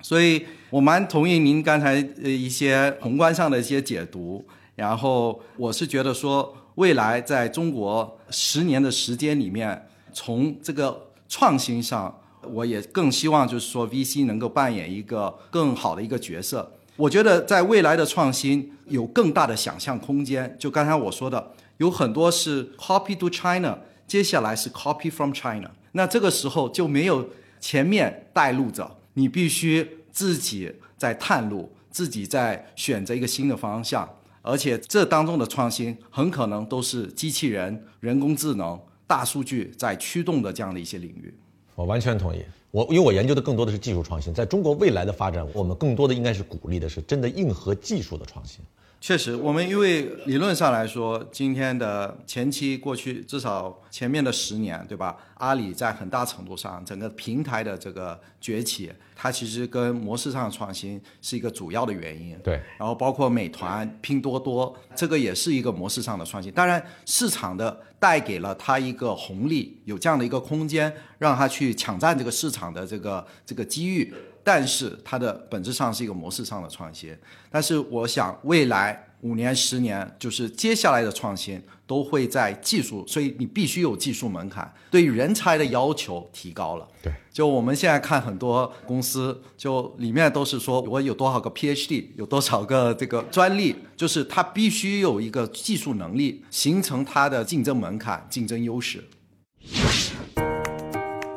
所以我蛮同意您刚才呃一些宏观上的一些解读，然后我是觉得说，未来在中国十年的时间里面，从这个创新上，我也更希望就是说 VC 能够扮演一个更好的一个角色。我觉得在未来的创新有更大的想象空间。就刚才我说的，有很多是 copy to China，接下来是 copy from China，那这个时候就没有前面带路者。你必须自己在探路，自己在选择一个新的方向，而且这当中的创新很可能都是机器人、人工智能、大数据在驱动的这样的一些领域。我完全同意。我因为我研究的更多的是技术创新，在中国未来的发展，我们更多的应该是鼓励的是真的硬核技术的创新。确实，我们因为理论上来说，今天的前期过去至少前面的十年，对吧？阿里在很大程度上整个平台的这个崛起，它其实跟模式上的创新是一个主要的原因。对，然后包括美团、拼多多，这个也是一个模式上的创新。当然，市场的带给了它一个红利，有这样的一个空间，让它去抢占这个市场的这个这个机遇。但是它的本质上是一个模式上的创新，但是我想未来五年、十年，就是接下来的创新都会在技术，所以你必须有技术门槛，对于人才的要求提高了。对，就我们现在看很多公司，就里面都是说我有多少个 PhD，有多少个这个专利，就是它必须有一个技术能力，形成它的竞争门槛、竞争优势。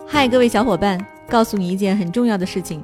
嗨，各位小伙伴，告诉你一件很重要的事情：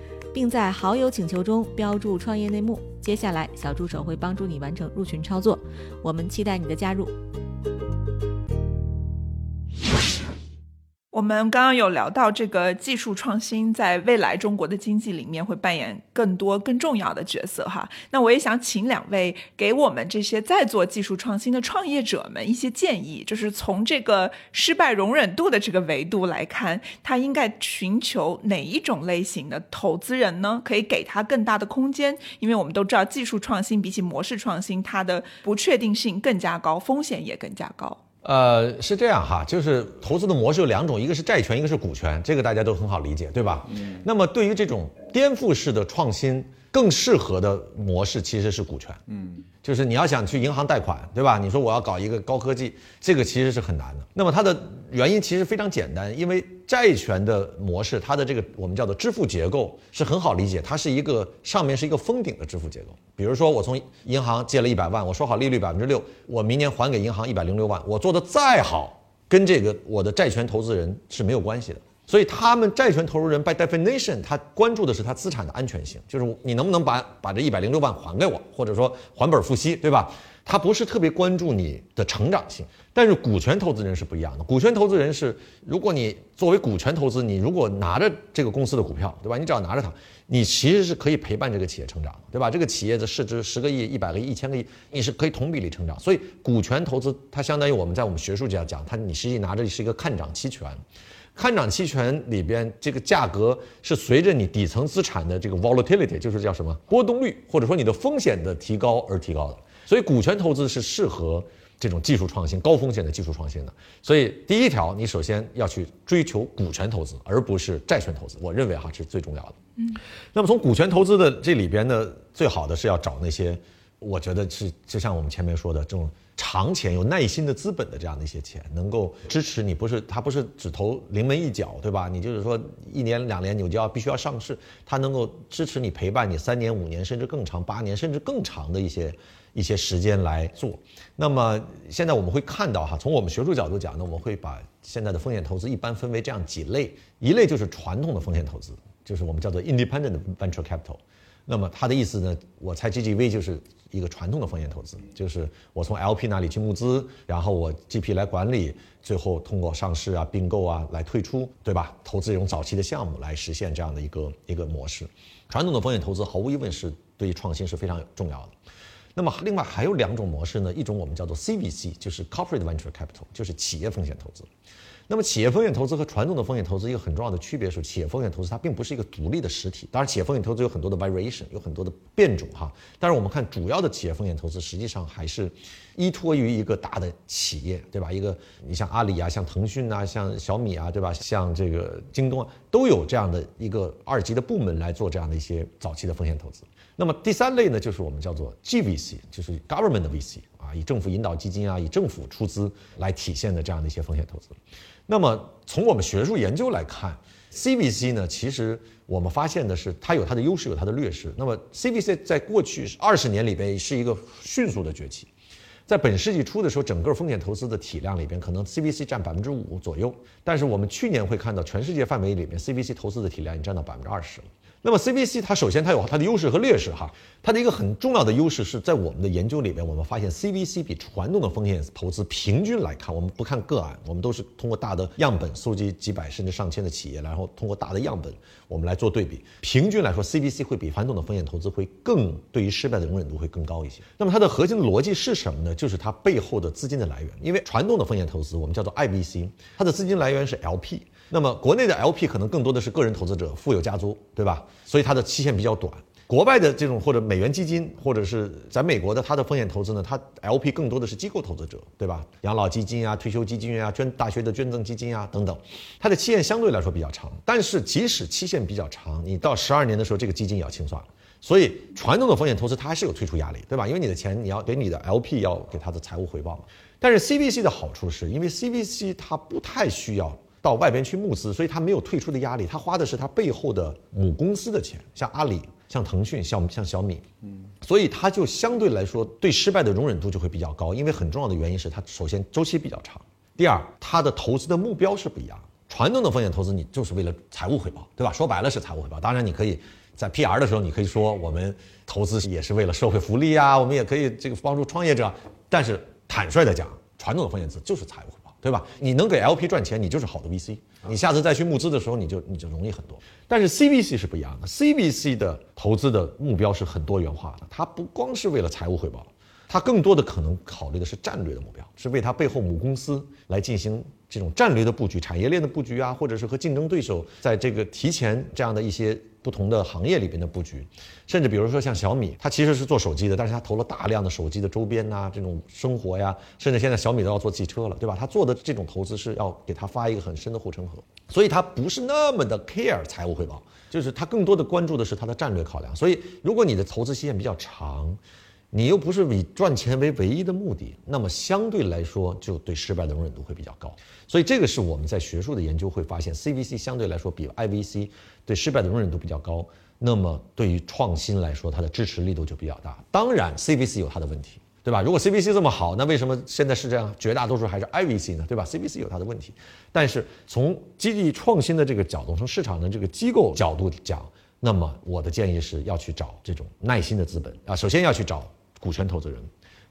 并在好友请求中标注“创业内幕”。接下来，小助手会帮助你完成入群操作。我们期待你的加入。我们刚刚有聊到这个技术创新在未来中国的经济里面会扮演更多更重要的角色哈。那我也想请两位给我们这些在做技术创新的创业者们一些建议，就是从这个失败容忍度的这个维度来看，他应该寻求哪一种类型的投资人呢？可以给他更大的空间，因为我们都知道技术创新比起模式创新，它的不确定性更加高，风险也更加高。呃，是这样哈，就是投资的模式有两种，一个是债权，一个是股权，这个大家都很好理解，对吧？嗯。那么对于这种颠覆式的创新，更适合的模式其实是股权。嗯。就是你要想去银行贷款，对吧？你说我要搞一个高科技，这个其实是很难的。那么它的原因其实非常简单，因为债权的模式，它的这个我们叫做支付结构是很好理解，它是一个上面是一个封顶的支付结构。比如说我从银行借了一百万，我说好利率百分之六，我明年还给银行一百零六万，我做的再好，跟这个我的债权投资人是没有关系的。所以他们债权投资人 by definition，他关注的是他资产的安全性，就是你能不能把把这一百零六万还给我，或者说还本付息，对吧？他不是特别关注你的成长性。但是股权投资人是不一样的，股权投资人是，如果你作为股权投资，你如果拿着这个公司的股票，对吧？你只要拿着它，你其实是可以陪伴这个企业成长，对吧？这个企业的市值十个亿、一百个亿、一千个亿，你是可以同比例成长。所以股权投资它相当于我们在我们学术界讲，它你实际拿着是一个看涨期权。看涨期权里边，这个价格是随着你底层资产的这个 volatility，就是叫什么波动率，或者说你的风险的提高而提高的。所以股权投资是适合这种技术创新、高风险的技术创新的。所以第一条，你首先要去追求股权投资，而不是债权投资。我认为哈是最重要的。嗯。那么从股权投资的这里边呢，最好的是要找那些，我觉得是就像我们前面说的这种长钱、有耐心的资本的这样的一些钱，能够支持你，不是它不是只投临门一脚，对吧？你就是说一年两年你就要必须要上市，它能够支持你陪伴你三年五年甚至更长八年甚至更长的一些一些时间来做。那么现在我们会看到哈，从我们学术角度讲呢，我们会把现在的风险投资一般分为这样几类，一类就是传统的风险投资，就是我们叫做 independent venture capital。那么他的意思呢，我猜 GGV 就是一个传统的风险投资，就是我从 LP 那里去募资，然后我 GP 来管理，最后通过上市啊、并购啊来退出，对吧？投资这种早期的项目来实现这样的一个一个模式。传统的风险投资毫无疑问是对于创新是非常重要的。那么另外还有两种模式呢，一种我们叫做 CVC，就是 Corporate Venture Capital，就是企业风险投资。那么企业风险投资和传统的风险投资一个很重要的区别是，企业风险投资它并不是一个独立的实体。当然，企业风险投资有很多的 variation，有很多的变种哈。但是我们看主要的企业风险投资，实际上还是依托于一个大的企业，对吧？一个你像阿里啊，像腾讯啊，像小米啊，对吧？像这个京东啊，都有这样的一个二级的部门来做这样的一些早期的风险投资。那么第三类呢，就是我们叫做 GVC，就是 government 的 VC 啊，以政府引导基金啊，以政府出资来体现的这样的一些风险投资。那么从我们学术研究来看，CBC 呢，其实我们发现的是它有它的优势，有它的劣势。那么 CBC 在过去二十年里边是一个迅速的崛起，在本世纪初的时候，整个风险投资的体量里边，可能 CVC 占百分之五左右，但是我们去年会看到全世界范围里面，CVC 投资的体量已经占到百分之二十了。那么 CVC 它首先它有它的优势和劣势哈，它的一个很重要的优势是在我们的研究里边，我们发现 CVC 比传统的风险投资平均来看，我们不看个案，我们都是通过大的样本搜集几百甚至上千的企业，然后通过大的样本我们来做对比，平均来说 CVC 会比传统的风险投资会更对于失败的容忍度会更高一些。那么它的核心逻辑是什么呢？就是它背后的资金的来源，因为传统的风险投资我们叫做 IVC，它的资金来源是 LP。那么国内的 LP 可能更多的是个人投资者，富有家族，对吧？所以它的期限比较短。国外的这种或者美元基金，或者是在美国的它的风险投资呢，它 LP 更多的是机构投资者，对吧？养老基金啊、退休基金啊、捐大学的捐赠基金啊等等，它的期限相对来说比较长。但是即使期限比较长，你到十二年的时候，这个基金也要清算。所以传统的风险投资它还是有退出压力，对吧？因为你的钱你要给你的 LP 要给他的财务回报嘛。但是 CVC 的好处是因为 CVC 它不太需要。到外边去募资，所以他没有退出的压力，他花的是他背后的母公司的钱，像阿里、像腾讯、像像小米，嗯，所以他就相对来说对失败的容忍度就会比较高，因为很重要的原因是它首先周期比较长，第二它的投资的目标是不一样。传统的风险投资你就是为了财务回报，对吧？说白了是财务回报。当然你可以在 PR 的时候，你可以说我们投资也是为了社会福利啊，我们也可以这个帮助创业者。但是坦率的讲，传统的风险资就是财务。对吧？你能给 LP 赚钱，你就是好的 VC。你下次再去募资的时候，你就你就容易很多。但是 CBC 是不一样的，CBC 的投资的目标是很多元化的，它不光是为了财务回报，它更多的可能考虑的是战略的目标，是为它背后母公司来进行这种战略的布局、产业链的布局啊，或者是和竞争对手在这个提前这样的一些。不同的行业里边的布局，甚至比如说像小米，它其实是做手机的，但是它投了大量的手机的周边呐，这种生活呀，甚至现在小米都要做汽车了，对吧？它做的这种投资是要给它发一个很深的护城河，所以它不是那么的 care 财务回报，就是它更多的关注的是它的战略考量。所以如果你的投资期限比较长，你又不是以赚钱为唯一的目的，那么相对来说就对失败的容忍度会比较高。所以这个是我们在学术的研究会发现，CVC 相对来说比 IVC 对失败的容忍度比较高。那么对于创新来说，它的支持力度就比较大。当然，CVC 有它的问题，对吧？如果 CVC 这么好，那为什么现在是这样？绝大多数还是 IVC 呢，对吧？CVC 有它的问题。但是从激励创新的这个角度，从市场的这个机构角度讲，那么我的建议是要去找这种耐心的资本啊，首先要去找。股权投资人，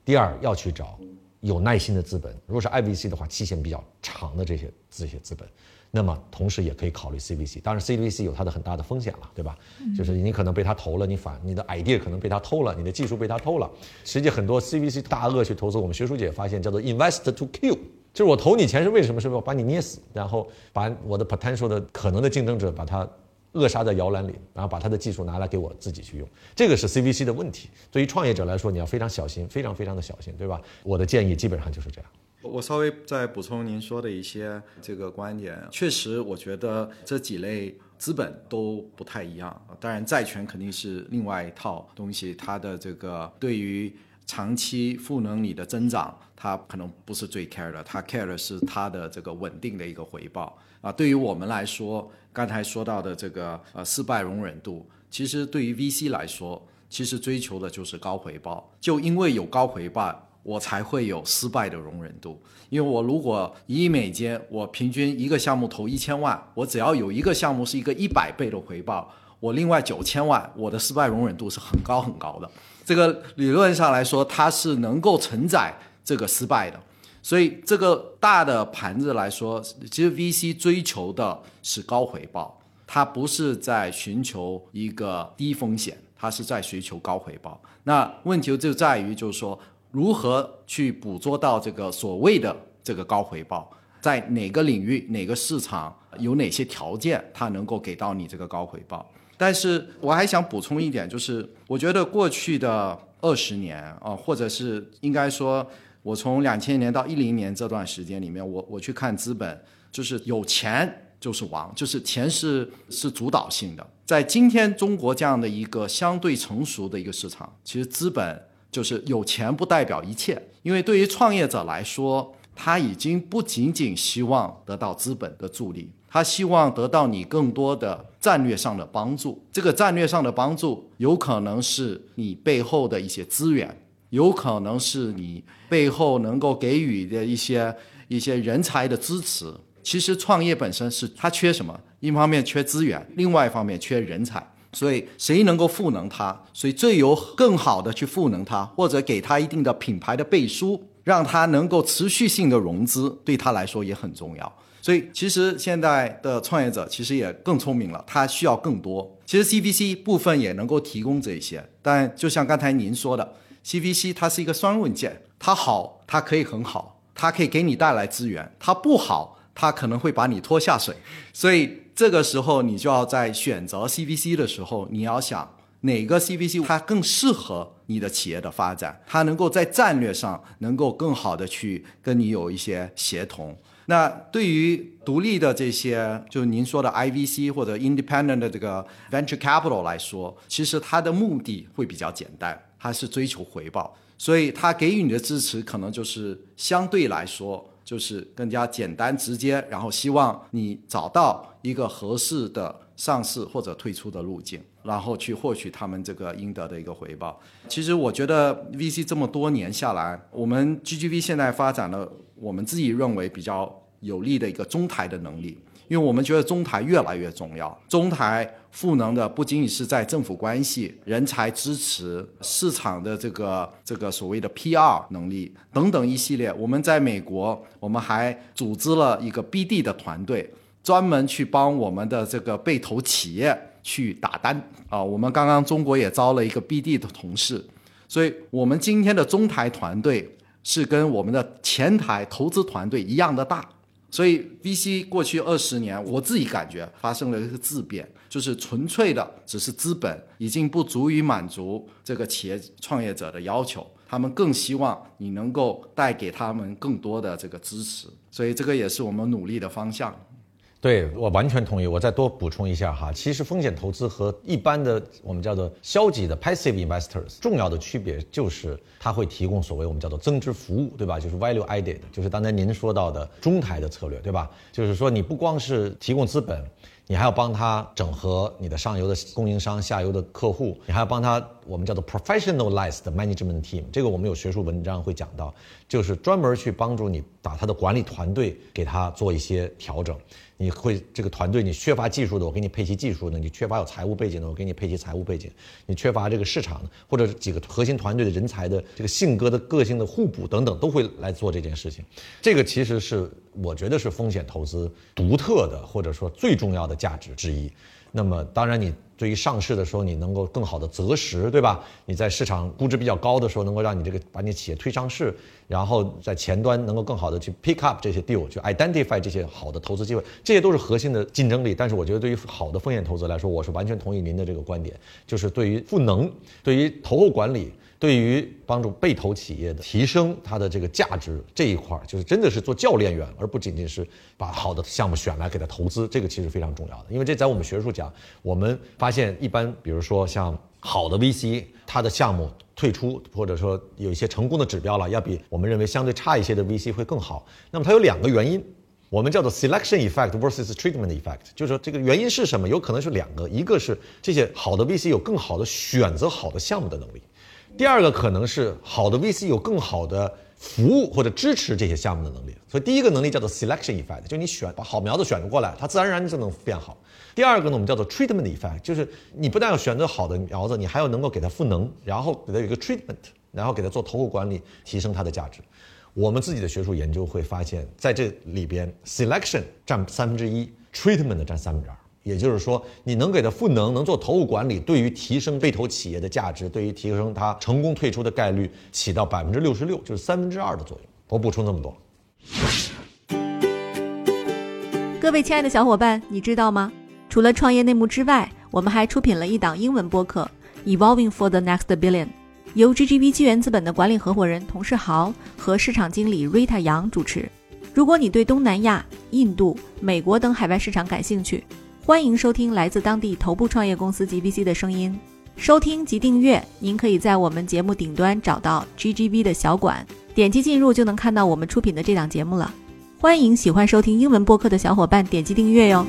第二要去找有耐心的资本。如果是 IVC 的话，期限比较长的这些这些资本，那么同时也可以考虑 CVC。当然，CVC 有它的很大的风险了，对吧？就是你可能被他投了，你反你的 idea 可能被他偷了，你的技术被他偷了。实际很多 CVC 大鳄去投资，我们学术界发现叫做 invest to kill，就是我投你钱是为什么？是为了把你捏死，然后把我的 potential 的可能的竞争者把它。扼杀在摇篮里，然后把他的技术拿来给我自己去用，这个是 CVC 的问题。对于创业者来说，你要非常小心，非常非常的小心，对吧？我的建议基本上就是这样。我稍微再补充您说的一些这个观点，确实，我觉得这几类资本都不太一样。当然，债权肯定是另外一套东西，它的这个对于长期赋能你的增长，它可能不是最 care 的，它 care 的是它的这个稳定的一个回报啊。对于我们来说，刚才说到的这个呃失败容忍度，其实对于 VC 来说，其实追求的就是高回报。就因为有高回报，我才会有失败的容忍度。因为我如果一亿美金，我平均一个项目投一千万，我只要有一个项目是一个一百倍的回报，我另外九千万，我的失败容忍度是很高很高的。这个理论上来说，它是能够承载这个失败的。所以这个大的盘子来说，其实 VC 追求的是高回报，它不是在寻求一个低风险，它是在寻求高回报。那问题就在于，就是说。如何去捕捉到这个所谓的这个高回报？在哪个领域、哪个市场有哪些条件，它能够给到你这个高回报？但是我还想补充一点，就是我觉得过去的二十年啊，或者是应该说，我从两千年到一零年这段时间里面，我我去看资本，就是有钱就是王，就是钱是是主导性的。在今天中国这样的一个相对成熟的一个市场，其实资本。就是有钱不代表一切，因为对于创业者来说，他已经不仅仅希望得到资本的助力，他希望得到你更多的战略上的帮助。这个战略上的帮助，有可能是你背后的一些资源，有可能是你背后能够给予的一些一些人才的支持。其实创业本身是它缺什么？一方面缺资源，另外一方面缺人才。所以，谁能够赋能他？所以最有更好的去赋能他，或者给他一定的品牌的背书，让他能够持续性的融资，对他来说也很重要。所以，其实现在的创业者其实也更聪明了，他需要更多。其实 CVC 部分也能够提供这些，但就像刚才您说的，CVC 它是一个双刃剑，它好，它可以很好，它可以给你带来资源；它不好，它可能会把你拖下水。所以。这个时候，你就要在选择 CVC 的时候，你要想哪个 CVC 它更适合你的企业的发展，它能够在战略上能够更好的去跟你有一些协同。那对于独立的这些，就是您说的 IVC 或者 Independent 的这个 Venture Capital 来说，其实它的目的会比较简单，它是追求回报，所以它给予你的支持可能就是相对来说。就是更加简单直接，然后希望你找到一个合适的上市或者退出的路径，然后去获取他们这个应得的一个回报。其实我觉得 VC 这么多年下来，我们 GGV 现在发展了我们自己认为比较有利的一个中台的能力。因为我们觉得中台越来越重要，中台赋能的不仅仅是在政府关系、人才支持、市场的这个这个所谓的 PR 能力等等一系列。我们在美国，我们还组织了一个 BD 的团队，专门去帮我们的这个被投企业去打单啊。我们刚刚中国也招了一个 BD 的同事，所以我们今天的中台团队是跟我们的前台投资团队一样的大。所以，VC 过去二十年，我自己感觉发生了一个质变，就是纯粹的只是资本已经不足以满足这个企业创业者的要求，他们更希望你能够带给他们更多的这个支持，所以这个也是我们努力的方向。对我完全同意。我再多补充一下哈，其实风险投资和一般的我们叫做消极的 passive investors 重要的区别就是它会提供所谓我们叫做增值服务，对吧？就是 value added，就是刚才您说到的中台的策略，对吧？就是说你不光是提供资本。你还要帮他整合你的上游的供应商、下游的客户，你还要帮他我们叫做 professionalized management team，这个我们有学术文章会讲到，就是专门去帮助你把他的管理团队给他做一些调整。你会这个团队你缺乏技术的，我给你配齐技术的；你缺乏有财务背景的，我给你配齐财务背景；你缺乏这个市场的，或者几个核心团队的人才的这个性格的个性的互补等等，都会来做这件事情。这个其实是我觉得是风险投资独特的，或者说最重要的价值之一。那么当然你。对于上市的时候，你能够更好的择时，对吧？你在市场估值比较高的时候，能够让你这个把你企业推上市，然后在前端能够更好的去 pick up 这些 deal，去 identify 这些好的投资机会，这些都是核心的竞争力。但是我觉得对于好的风险投资来说，我是完全同意您的这个观点，就是对于赋能，对于投后管理。对于帮助被投企业的提升它的这个价值这一块儿，就是真的是做教练员，而不仅仅是把好的项目选来给他投资，这个其实非常重要的。因为这在我们学术讲，我们发发现一般，比如说像好的 VC，它的项目。退出，或者说有一些成功的指标了，要比我们认为相对差一些的 VC 会更好。那么它有两个原因，我们叫做 selection effect versus treatment effect，就是说这个原因是什么？有可能是两个，一个是这些好的 VC 有更好的选择好的项目的能力，第二个可能是好的 VC 有更好的服务或者支持这些项目的能力。所以第一个能力叫做 selection effect，就你选把好苗子选过来，它自然而然就能变好。第二个呢，我们叫做 treatment effect，就是你不但要选择好的苗子，你还要能够给它赋能，然后给它有一个 treatment，然后给它做投后管理，提升它的价值。我们自己的学术研究会发现，在这里边，selection 占三分之一，treatment 占三分之二。也就是说，你能给它赋能，能做投后管理，对于提升被投企业的价值，对于提升它成功退出的概率，起到百分之六十六，就是三分之二的作用。我补充这么多。各位亲爱的小伙伴，你知道吗？除了创业内幕之外，我们还出品了一档英文播客《Evolving for the Next Billion》，由 GGV 纪元资本的管理合伙人童世豪和市场经理 Rita 杨主持。如果你对东南亚、印度、美国等海外市场感兴趣，欢迎收听来自当地头部创业公司 GVC 的声音。收听及订阅，您可以在我们节目顶端找到 GGV 的小馆，点击进入就能看到我们出品的这档节目了。欢迎喜欢收听英文播客的小伙伴点击订阅哟。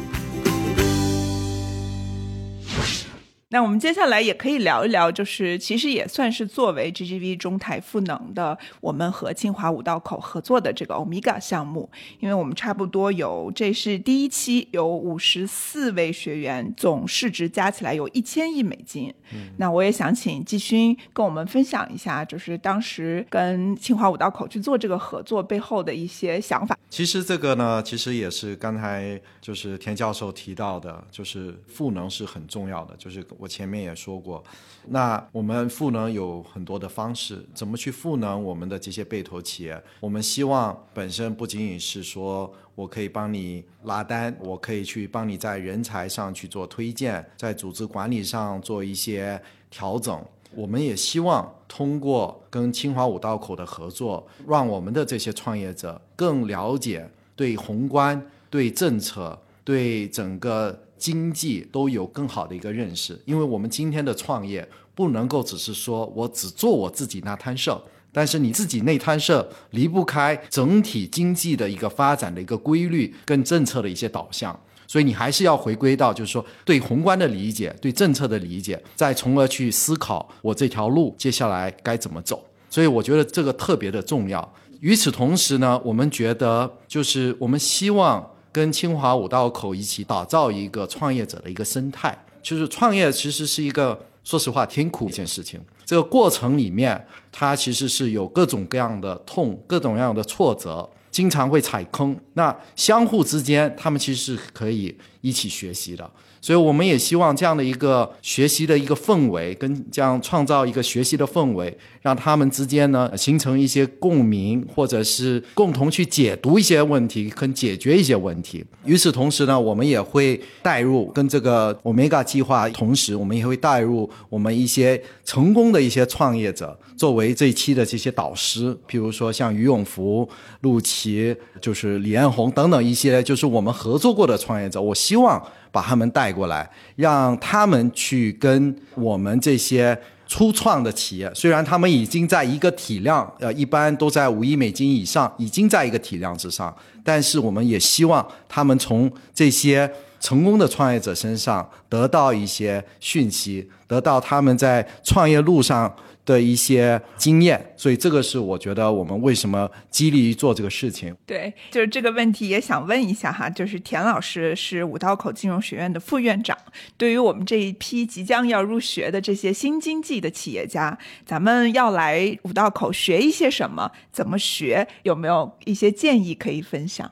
那我们接下来也可以聊一聊，就是其实也算是作为 GGV 中台赋能的，我们和清华五道口合作的这个 Omega 项目，因为我们差不多有这是第一期，有五十四位学员，总市值加起来有一千亿美金。嗯那我也想请季勋跟我们分享一下，就是当时跟清华五道口去做这个合作背后的一些想法。其实这个呢，其实也是刚才就是田教授提到的，就是赋能是很重要的，就是我前面也说过，那我们赋能有很多的方式，怎么去赋能我们的这些被投企业？我们希望本身不仅仅是说我可以帮你拉单，我可以去帮你在人才上去做推荐，在组织管理上做一些调整。我们也希望通过跟清华五道口的合作，让我们的这些创业者更了解对宏观、对政策、对整个经济都有更好的一个认识。因为我们今天的创业不能够只是说我只做我自己那摊事儿，但是你自己那摊事儿离不开整体经济的一个发展的一个规律跟政策的一些导向。所以你还是要回归到，就是说对宏观的理解，对政策的理解，再从而去思考我这条路接下来该怎么走。所以我觉得这个特别的重要。与此同时呢，我们觉得就是我们希望跟清华五道口一起打造一个创业者的一个生态。就是创业其实是一个说实话挺苦一件事情，这个过程里面它其实是有各种各样的痛，各种各样的挫折。经常会踩坑，那相互之间，他们其实是可以一起学习的。所以我们也希望这样的一个学习的一个氛围，跟这样创造一个学习的氛围，让他们之间呢形成一些共鸣，或者是共同去解读一些问题，跟解决一些问题。与此同时呢，我们也会带入跟这个 Omega 计划，同时我们也会带入我们一些成功的一些创业者，作为这一期的这些导师，比如说像于永福、陆琪，就是李彦宏等等一些，就是我们合作过的创业者。我希望。把他们带过来，让他们去跟我们这些初创的企业，虽然他们已经在一个体量，呃，一般都在五亿美金以上，已经在一个体量之上，但是我们也希望他们从这些成功的创业者身上得到一些讯息，得到他们在创业路上。的一些经验，所以这个是我觉得我们为什么激励做这个事情。对，就是这个问题也想问一下哈，就是田老师是五道口金融学院的副院长，对于我们这一批即将要入学的这些新经济的企业家，咱们要来五道口学一些什么？怎么学？有没有一些建议可以分享？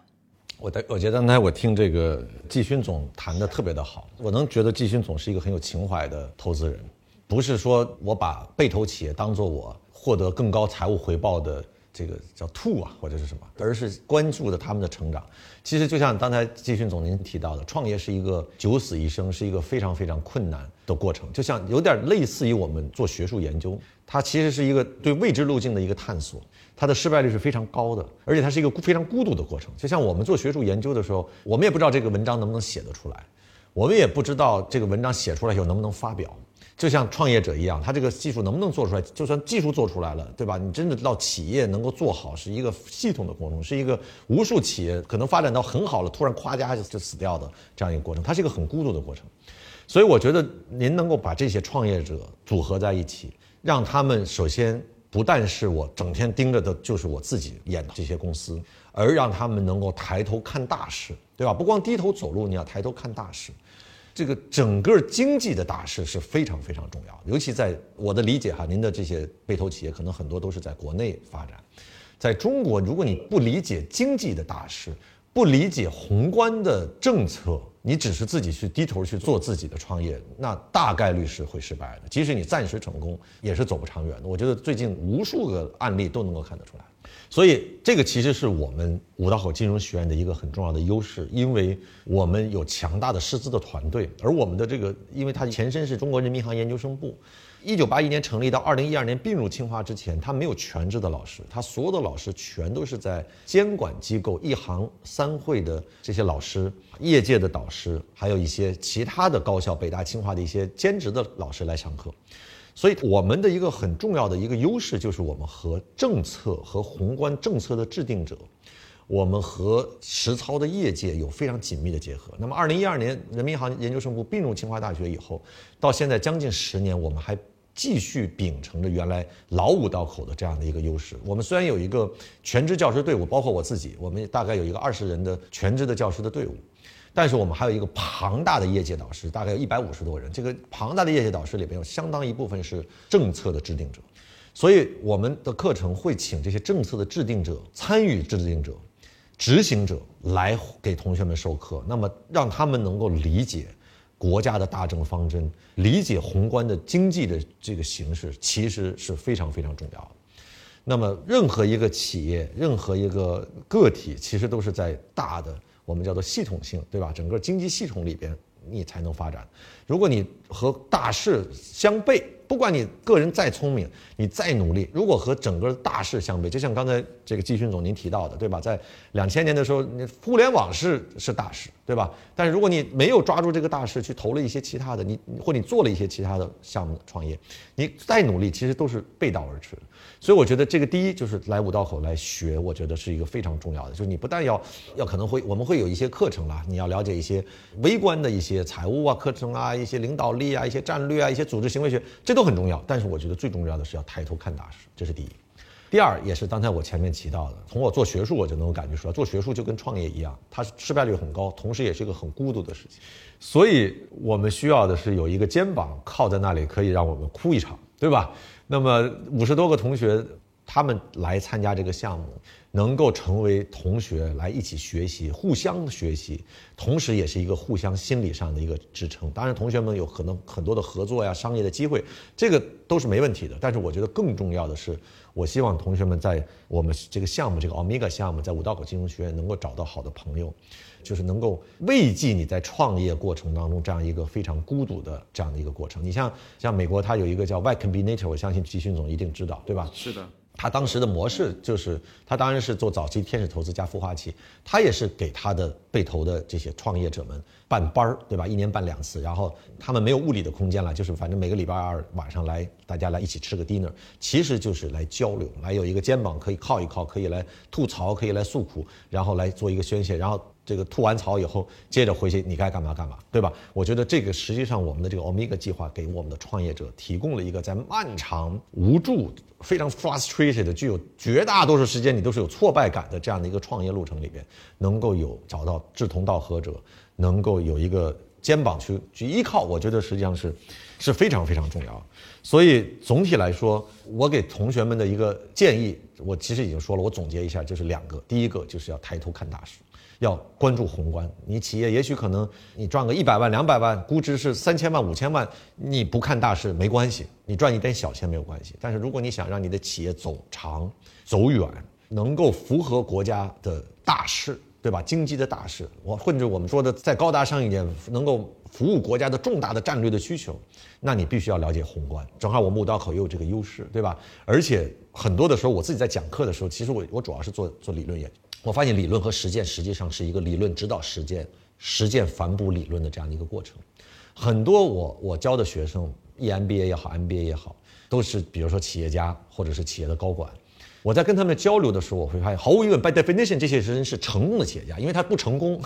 我的我觉得刚才我听这个季勋总谈的特别的好，我能觉得季勋总是一个很有情怀的投资人。不是说我把被投企业当做我获得更高财务回报的这个叫 to 啊或者是什么，而是关注的他们的成长。其实就像刚才季勋总您提到的，创业是一个九死一生，是一个非常非常困难的过程。就像有点类似于我们做学术研究，它其实是一个对未知路径的一个探索，它的失败率是非常高的，而且它是一个非常孤独的过程。就像我们做学术研究的时候，我们也不知道这个文章能不能写得出来，我们也不知道这个文章写出来以后能不能发表。就像创业者一样，他这个技术能不能做出来？就算技术做出来了，对吧？你真的到企业能够做好，是一个系统的过程，是一个无数企业可能发展到很好了，突然咵家就死掉的这样一个过程，它是一个很孤独的过程。所以我觉得您能够把这些创业者组合在一起，让他们首先不但是我整天盯着的就是我自己演的这些公司，而让他们能够抬头看大势，对吧？不光低头走路，你要抬头看大势。这个整个经济的大势是非常非常重要，尤其在我的理解哈，您的这些被投企业可能很多都是在国内发展，在中国，如果你不理解经济的大势，不理解宏观的政策。你只是自己去低头去做自己的创业，那大概率是会失败的。即使你暂时成功，也是走不长远的。我觉得最近无数个案例都能够看得出来。所以这个其实是我们五道口金融学院的一个很重要的优势，因为我们有强大的师资的团队，而我们的这个，因为它前身是中国人民银行研究生部。一九八一年成立到二零一二年并入清华之前，他没有全职的老师，他所有的老师全都是在监管机构一行三会的这些老师、业界的导师，还有一些其他的高校，北大、清华的一些兼职的老师来上课。所以我们的一个很重要的一个优势就是我们和政策和宏观政策的制定者，我们和实操的业界有非常紧密的结合。那么二零一二年人民银行研究生部并入清华大学以后，到现在将近十年，我们还。继续秉承着原来老五道口的这样的一个优势。我们虽然有一个全职教师队伍，包括我自己，我们大概有一个二十人的全职的教师的队伍，但是我们还有一个庞大的业界导师，大概有一百五十多人。这个庞大的业界导师里边有相当一部分是政策的制定者，所以我们的课程会请这些政策的制定者、参与制定者、执行者来给同学们授课，那么让他们能够理解。国家的大政方针，理解宏观的经济的这个形势，其实是非常非常重要的。那么，任何一个企业，任何一个个体，其实都是在大的我们叫做系统性，对吧？整个经济系统里边，你才能发展。如果你和大势相悖，不管你个人再聪明，你再努力，如果和整个大势相比，就像刚才这个季勋总您提到的，对吧？在两千年的时候，你互联网是是大势，对吧？但是如果你没有抓住这个大势，去投了一些其他的，你或你做了一些其他的项目创业，你再努力，其实都是背道而驰。所以我觉得这个第一就是来五道口来学，我觉得是一个非常重要的。就是你不但要要可能会我们会有一些课程啦，你要了解一些微观的一些财务啊课程啊，一些领导力啊，一些战略啊，一些组织行为学，这都很重要。但是我觉得最重要的是要抬头看大势，这是第一。第二也是刚才我前面提到的，从我做学术我就能够感觉出来，做学术就跟创业一样，它失败率很高，同时也是一个很孤独的事情。所以我们需要的是有一个肩膀靠在那里，可以让我们哭一场，对吧？那么五十多个同学，他们来参加这个项目，能够成为同学来一起学习，互相学习，同时也是一个互相心理上的一个支撑。当然，同学们有可能很多的合作呀、商业的机会，这个都是没问题的。但是，我觉得更重要的是，我希望同学们在我们这个项目、这个 Omega 项目，在五道口金融学院能够找到好的朋友。就是能够慰藉你在创业过程当中这样一个非常孤独的这样的一个过程。你像像美国，它有一个叫 Y Combinator，我相信季勋总一定知道，对吧？是的。他当时的模式就是，他当然是做早期天使投资加孵化器，他也是给他的被投的这些创业者们办班儿，对吧？一年办两次，然后他们没有物理的空间了，就是反正每个礼拜二晚上来，大家来一起吃个 dinner，其实就是来交流，来有一个肩膀可以靠一靠，可以来吐槽，可以来诉苦，然后来做一个宣泄，然后。这个吐完槽以后，接着回去你该干嘛干嘛，对吧？我觉得这个实际上我们的这个 Omega 计划给我们的创业者提供了一个在漫长、无助、非常 frustrated、具有绝大多数时间你都是有挫败感的这样的一个创业路程里边，能够有找到志同道合者，能够有一个肩膀去去依靠，我觉得实际上是是非常非常重要。所以总体来说，我给同学们的一个建议，我其实已经说了，我总结一下就是两个，第一个就是要抬头看大势。要关注宏观，你企业也许可能你赚个一百万、两百万，估值是三千万、五千万，你不看大势没关系，你赚一点小钱没有关系。但是如果你想让你的企业走长、走远，能够符合国家的大势，对吧？经济的大势，我或者我们说的再高大上一点，能够服务国家的重大的战略的需求，那你必须要了解宏观。正好我们五道口也有这个优势，对吧？而且很多的时候，我自己在讲课的时候，其实我我主要是做做理论研究。我发现理论和实践实际上是一个理论指导实践，实践反哺理论的这样的一个过程。很多我我教的学生 EMBA 也好，MBA 也好，都是比如说企业家或者是企业的高管。我在跟他们交流的时候，我会发现，毫无疑问，by definition，这些人是成功的企业家，因为他不成功，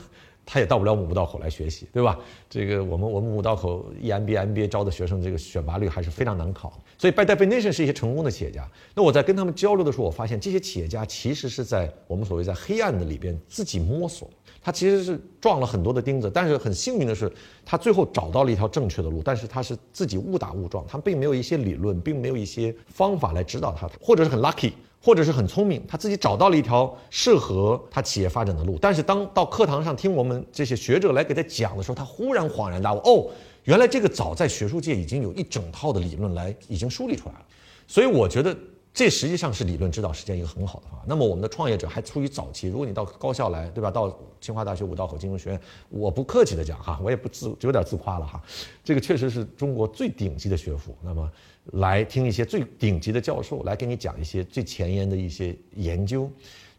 他也到不了五道口来学习，对吧？这个我们我们五道口 EMBA、MBA 招的学生，这个选拔率还是非常难考，所以 by definition 是一些成功的企业家。那我在跟他们交流的时候，我发现这些企业家其实是在我们所谓在黑暗的里边自己摸索。他其实是撞了很多的钉子，但是很幸运的是，他最后找到了一条正确的路。但是他是自己误打误撞，他并没有一些理论，并没有一些方法来指导他，或者是很 lucky，或者是很聪明，他自己找到了一条适合他企业发展的路。但是当到课堂上听我们这些学者来给他讲的时候，他忽然恍然大悟，哦，原来这个早在学术界已经有一整套的理论来已经梳理出来了。所以我觉得。这实际上是理论指导实践一个很好的方法。那么我们的创业者还处于早期，如果你到高校来，对吧？到清华大学五道口金融学院，我不客气的讲哈，我也不自有点自夸了哈，这个确实是中国最顶级的学府。那么来听一些最顶级的教授来给你讲一些最前沿的一些研究，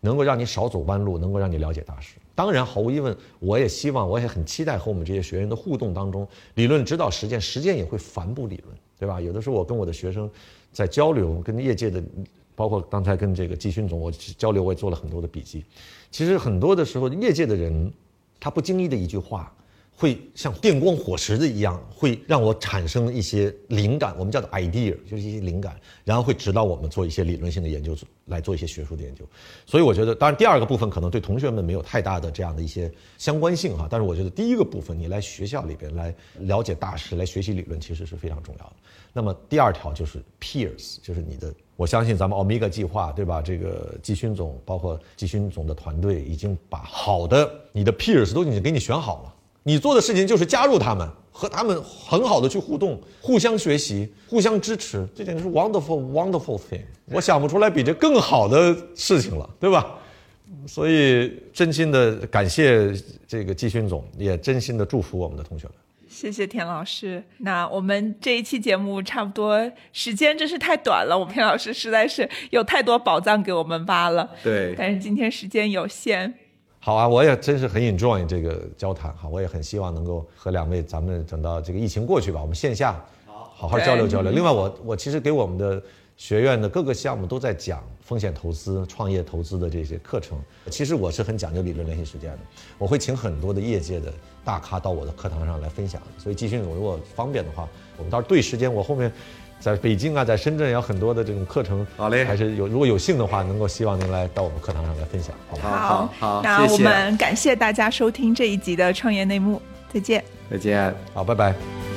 能够让你少走弯路，能够让你了解大师。当然，毫无疑问，我也希望，我也很期待和我们这些学员的互动当中，理论指导实践，实践也会反哺理论，对吧？有的时候我跟我的学生。在交流跟业界的，包括刚才跟这个季勋总我交流，我也做了很多的笔记。其实很多的时候，业界的人他不经意的一句话，会像电光火石的一样，会让我产生一些灵感。我们叫做 idea，就是一些灵感，然后会指导我们做一些理论性的研究，来做一些学术的研究。所以我觉得，当然第二个部分可能对同学们没有太大的这样的一些相关性哈，但是我觉得第一个部分，你来学校里边来了解大师，来学习理论，其实是非常重要的。那么第二条就是 peers，就是你的，我相信咱们 Omega 计划，对吧？这个季勋总，包括季勋总的团队，已经把好的你的 peers 都已经给你选好了。你做的事情就是加入他们，和他们很好的去互动，互相学习，互相支持，这简直是 wonderful wonderful thing。我想不出来比这更好的事情了，对吧？所以真心的感谢这个季勋总，也真心的祝福我们的同学们。谢谢田老师。那我们这一期节目差不多时间真是太短了，我们田老师实在是有太多宝藏给我们挖了。对，但是今天时间有限。好啊，我也真是很 enjoy 这个交谈哈，我也很希望能够和两位咱们等到这个疫情过去吧，我们线下好好交流交流。另外，我我其实给我们的。学院的各个项目都在讲风险投资、创业投资的这些课程。其实我是很讲究理论联系实践的，我会请很多的业界的大咖到我的课堂上来分享。所以季训总如果方便的话，我们到时候对时间，我后面在北京啊，在深圳有很多的这种课程。好嘞，还是有如果有幸的话，能够希望您来到我们课堂上来分享。好，好，好，那我们感谢大家收听这一集的创业内幕，再见，再见，好，拜拜。